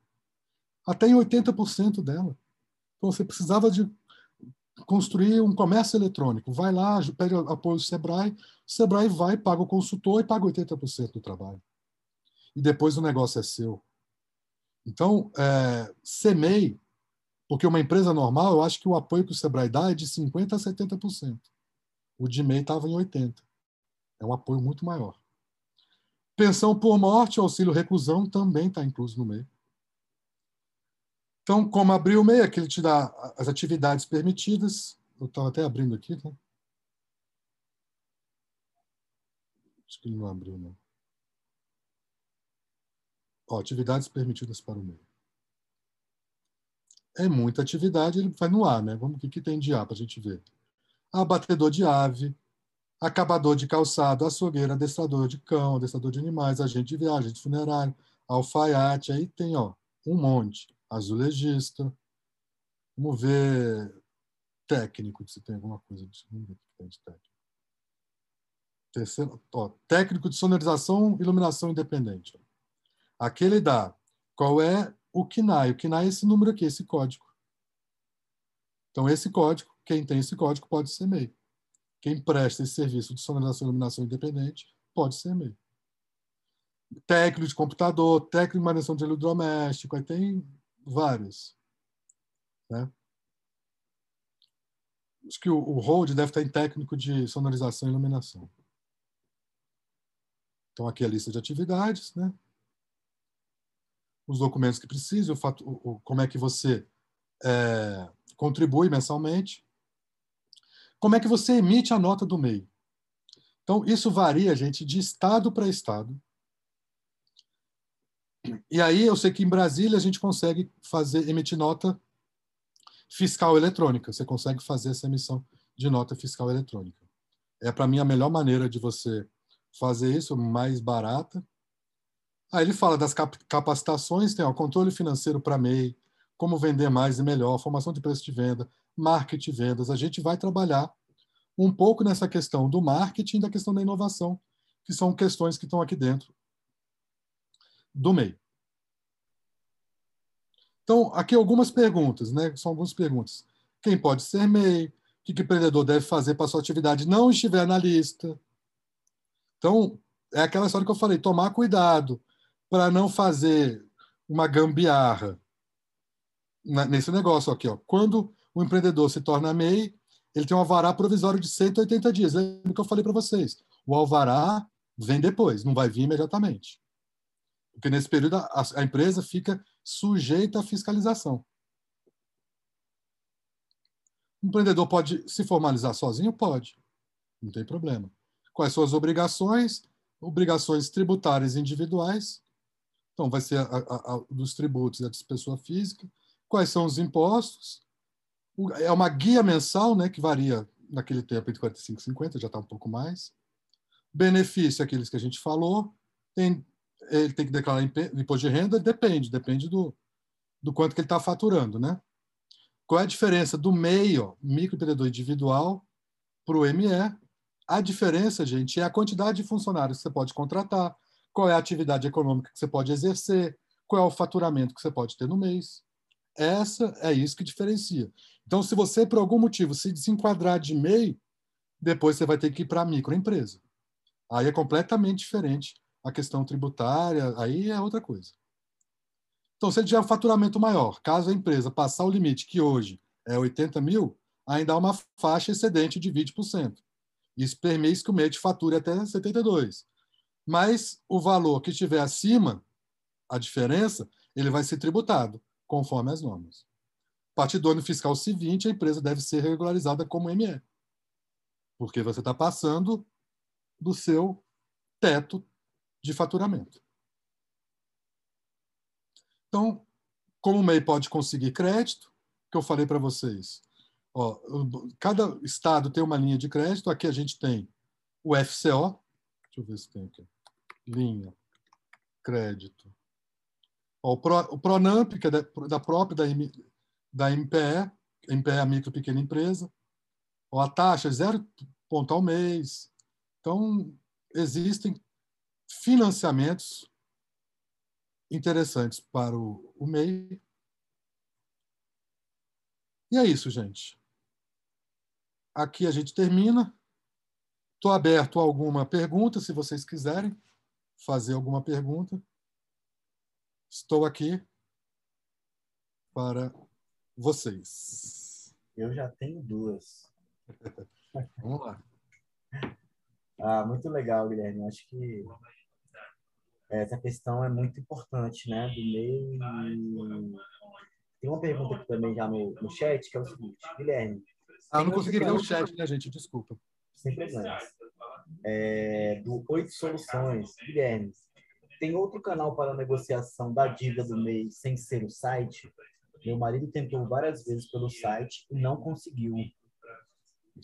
até em 80% dela. Então, você precisava de construir um comércio eletrônico. Vai lá, pede apoio do Sebrae, o Sebrae vai, paga o consultor e paga 80% do trabalho. E depois o negócio é seu. Então, é, SEMEI porque uma empresa normal, eu acho que o apoio que o Sebrae dá é de 50% a 70%. O de MEI estava em 80%. É um apoio muito maior. Pensão por morte, auxílio reclusão também está incluso no MEI. Então, como abrir o MEI, aqui ele te dá as atividades permitidas. Eu estava até abrindo aqui. Né? Acho que ele não abriu, não. Ó, atividades permitidas para o meio. É muita atividade, ele vai no ar, né? Vamos, o que, que tem de ar para a gente ver? Abatedor de ave, acabador de calçado, açougueiro, adestrador de cão, adestrador de animais, agente de viagem, de funerário, alfaiate, aí tem ó, um monte. Azulejista. Vamos ver técnico, se tem alguma coisa. Vamos ver o que tem de técnico. Terceiro, ó, técnico de sonorização e iluminação independente. Aquele dá qual é o KNAI. O KNAI é esse número aqui, esse código. Então, esse código, quem tem esse código pode ser MEI. Quem presta esse serviço de sonorização e iluminação independente pode ser MEI. Técnico de computador, técnico de manutenção de eletrodoméstico, aí tem vários. Né? Acho que o, o hold deve estar em técnico de sonorização e iluminação. Então, aqui é a lista de atividades, né? os documentos que precisa, o fato, o, como é que você é, contribui mensalmente, como é que você emite a nota do MEI. Então, isso varia, gente, de estado para estado. E aí, eu sei que em Brasília a gente consegue fazer, emitir nota fiscal eletrônica. Você consegue fazer essa emissão de nota fiscal eletrônica. É, para mim, a melhor maneira de você fazer isso, mais barata, Aí ele fala das capacitações, tem o controle financeiro para MEI, como vender mais e melhor, formação de preço de venda, marketing vendas. A gente vai trabalhar um pouco nessa questão do marketing e da questão da inovação, que são questões que estão aqui dentro do MEI. Então, aqui algumas perguntas, né? São algumas perguntas. Quem pode ser MEI? O que, que o empreendedor deve fazer para sua atividade não estiver na lista? Então, é aquela história que eu falei, tomar cuidado para não fazer uma gambiarra nesse negócio aqui. Ó. Quando o empreendedor se torna MEI, ele tem um alvará provisório de 180 dias. Lembra que eu falei para vocês? O alvará vem depois, não vai vir imediatamente. Porque nesse período a, a empresa fica sujeita à fiscalização. O empreendedor pode se formalizar sozinho? Pode. Não tem problema. Quais são as obrigações? Obrigações tributárias individuais então, vai ser a, a, a, dos tributos da pessoa física. Quais são os impostos? O, é uma guia mensal, né, que varia naquele tempo entre 45 e 50, já está um pouco mais. Benefício, aqueles que a gente falou. Tem, ele tem que declarar imposto de renda? Depende, depende do, do quanto que ele está faturando, né? Qual é a diferença do MEI, microempreendedor individual, para o ME? A diferença, gente, é a quantidade de funcionários que você pode contratar, qual é a atividade econômica que você pode exercer, qual é o faturamento que você pode ter no mês. Essa é isso que diferencia. Então, se você, por algum motivo, se desenquadrar de MEI, depois você vai ter que ir para a microempresa. Aí é completamente diferente a questão tributária, aí é outra coisa. Então, se ele tiver um faturamento maior, caso a empresa passar o limite, que hoje é 80 mil, ainda há uma faixa excedente de 20%. Isso permite que o MEI fature até 72 mas o valor que estiver acima, a diferença, ele vai ser tributado, conforme as normas. A partir do ano fiscal C20, a empresa deve ser regularizada como ME, porque você está passando do seu teto de faturamento. Então, como o MEI pode conseguir crédito, que eu falei para vocês, ó, cada estado tem uma linha de crédito, aqui a gente tem o FCO, deixa eu ver se tem aqui linha, crédito. o, Pro, o Pronamp, que é da, da própria da, da MPE, MPE é a micro pequena empresa, ó, a taxa é zero ponto ao mês. Então, existem financiamentos interessantes para o, o MEI. E é isso, gente. Aqui a gente termina. Estou aberto a alguma pergunta, se vocês quiserem fazer alguma pergunta, estou aqui para vocês. Eu já tenho duas. *laughs* Vamos lá. Ah, muito legal, Guilherme. Acho que essa questão é muito importante, né? Do meio. Tem uma pergunta aqui também já no, no chat, que é o seguinte, Guilherme. Ah, eu não consegui ver o chat, né, gente? Desculpa. sem problemas. É, do Oito Soluções, Guilherme, tem outro canal para negociação da dívida do mês sem ser o site? Meu marido tentou várias vezes pelo site e não conseguiu.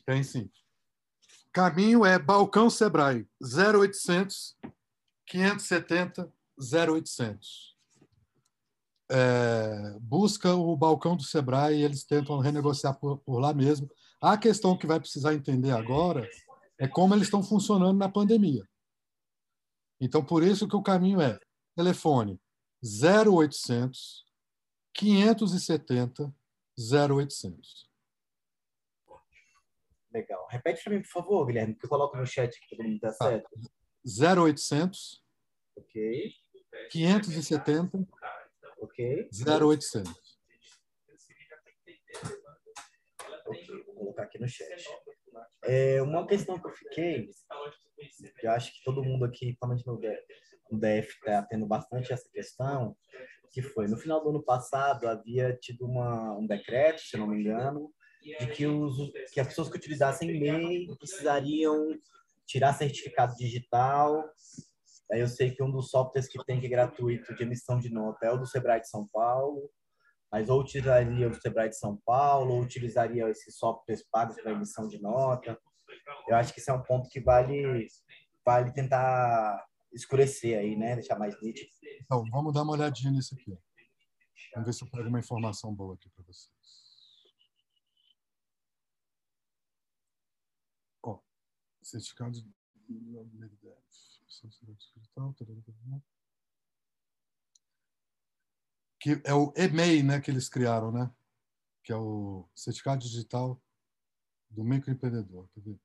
Tem sim. Caminho é Balcão Sebrae, 0800 570 0800. É, busca o balcão do Sebrae e eles tentam renegociar por, por lá mesmo. A questão que vai precisar entender agora é como eles estão funcionando na pandemia. Então, por isso que o caminho é telefone 0800 570 0800. Legal. Repete para mim, por favor, Guilherme, que eu coloco no chat que todo mundo está certo. 0800 Ok. 570 Ok. 0800. Ok, vou colocar aqui no chat. É, uma questão que eu fiquei, que eu acho que todo mundo aqui, principalmente no DF, está tendo bastante essa questão, que foi, no final do ano passado, havia tido uma, um decreto, se não me engano, de que, os, que as pessoas que utilizassem MEI precisariam tirar certificado digital. Eu sei que um dos softwares que tem que é gratuito de emissão de nota é o do Sebrae de São Paulo, mas ou utilizaria o Sebrae de São Paulo, ou utilizaria esses softwares pagos para emissão de nota. Eu acho que esse é um ponto que vale, vale tentar escurecer aí, né? Deixar mais nítido. Então, vamos dar uma olhadinha nisso aqui. Vamos ver se eu pego uma informação boa aqui para vocês. Ó, certificado de que é o EMEI, né, que eles criaram, né? Que é o certificado digital do microempreendedor. Ver?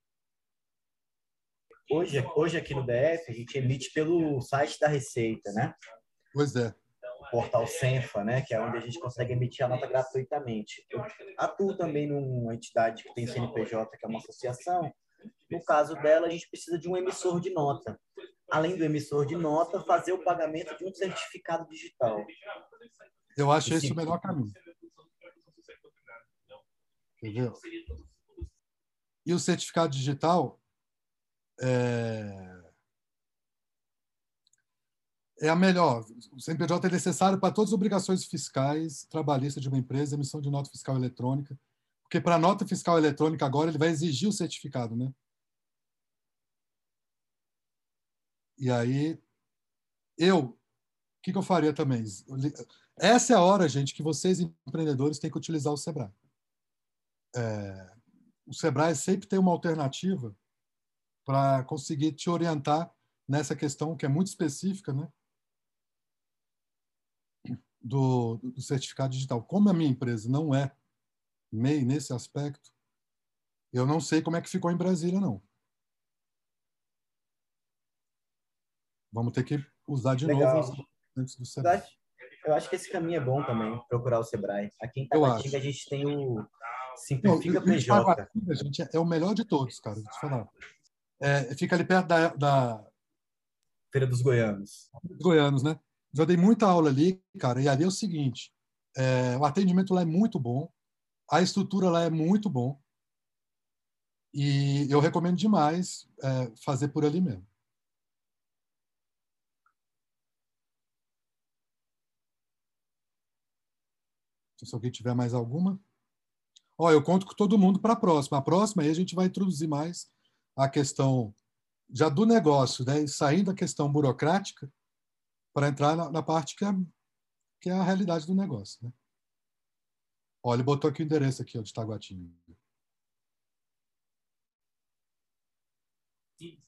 Hoje, hoje aqui no DF, a gente emite pelo site da Receita, né? Pois é. O portal Senfa, né? Que é onde a gente consegue emitir a nota gratuitamente. Eu atuo também numa entidade que tem CNPJ, que é uma associação. No caso dela, a gente precisa de um emissor de nota. Além do emissor de nota, fazer o pagamento de um certificado digital. Eu acho esse o melhor caminho. Entendeu? E o certificado digital, é, é a melhor. O CNPJ é necessário para todas as obrigações fiscais trabalhistas de uma empresa, emissão de nota fiscal eletrônica, porque para a nota fiscal eletrônica agora ele vai exigir o certificado, né? E aí, eu, o que, que eu faria também? Essa é a hora, gente, que vocês empreendedores têm que utilizar o Sebrae. É, o Sebrae sempre tem uma alternativa para conseguir te orientar nessa questão que é muito específica, né? Do, do, certificado digital. Como a minha empresa não é MEI nesse aspecto, eu não sei como é que ficou em Brasília, não. Vamos ter que usar de Legal. novo antes do Sebrae. Eu acho que esse caminho é bom também, procurar o Sebrae. Aqui em Taguatinga a gente tem o Simplifica PJ. Gente, é o melhor de todos, cara. Vou te falar. É, fica ali perto da, da... Feira dos Goianos. Goianos, né? Já dei muita aula ali, cara, e ali é o seguinte: é, o atendimento lá é muito bom, a estrutura lá é muito bom, e eu recomendo demais é, fazer por ali mesmo. Se alguém tiver mais alguma. Ó, eu conto com todo mundo para a próxima. A próxima aí a gente vai introduzir mais a questão já do negócio, né? Saindo da questão burocrática para entrar na, na, parte que é, que é a realidade do negócio, né? Olha, ele botou aqui o endereço aqui, ó, de Taguatinga.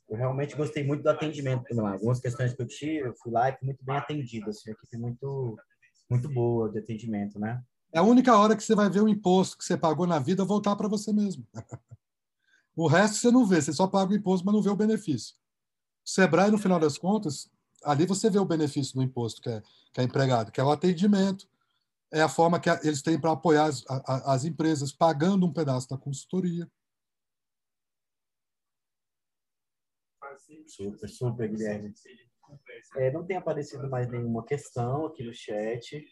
Eu realmente gostei muito do atendimento lá. Algumas questões que eu tive, eu fui lá e fui muito bem atendido. Assim, a equipe muito, muito boa de atendimento, né? É a única hora que você vai ver o imposto que você pagou na vida voltar para você mesmo. *laughs* O resto você não vê, você só paga o imposto, mas não vê o benefício. O Sebrae, no final das contas, ali você vê o benefício do imposto que é, que é empregado, que é o atendimento, é a forma que eles têm para apoiar as, as empresas, pagando um pedaço da consultoria. Super, super, Guilherme. É, não tem aparecido mais nenhuma questão aqui no chat.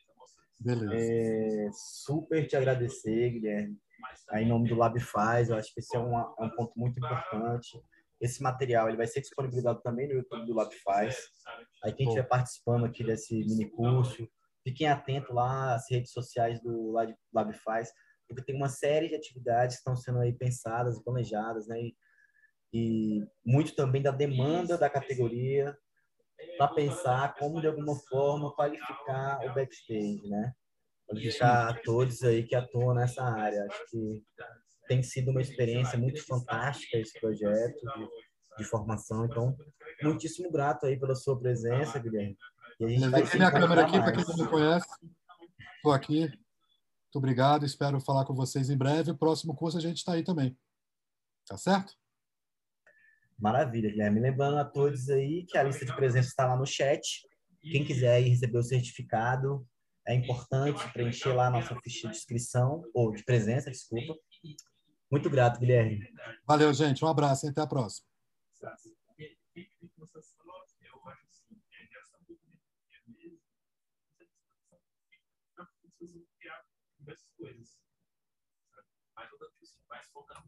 Beleza. É, super te agradecer, Guilherme. aí em nome do LabFaz. Eu acho que esse é, uma, é um ponto muito importante. Esse material ele vai ser disponibilizado também no YouTube do LabFaz. Aí quem estiver participando aqui desse mini curso, fiquem atentos lá às redes sociais do LabFaz, porque tem uma série de atividades que estão sendo aí pensadas, planejadas, né? E, e muito também da demanda da categoria para pensar como de alguma forma qualificar o backstage, né? Qualificar todos aí que atuam nessa área. Acho que tem sido uma experiência muito fantástica esse projeto de, de formação. Então, muitíssimo grato aí pela sua presença, Guilherme. A gente vai minha câmera aqui para quem não me conhece. Estou aqui. Muito obrigado. Espero falar com vocês em breve. O próximo curso a gente está aí também. Tá certo? Maravilha, Guilherme. Lembrando a todos aí que a lista de presença está lá no chat. Quem quiser aí receber o certificado, é importante preencher lá a nossa ficha de inscrição, ou de presença, desculpa. Muito grato, Guilherme. Valeu, gente. Um abraço e até a próxima. Coisas. Mais focando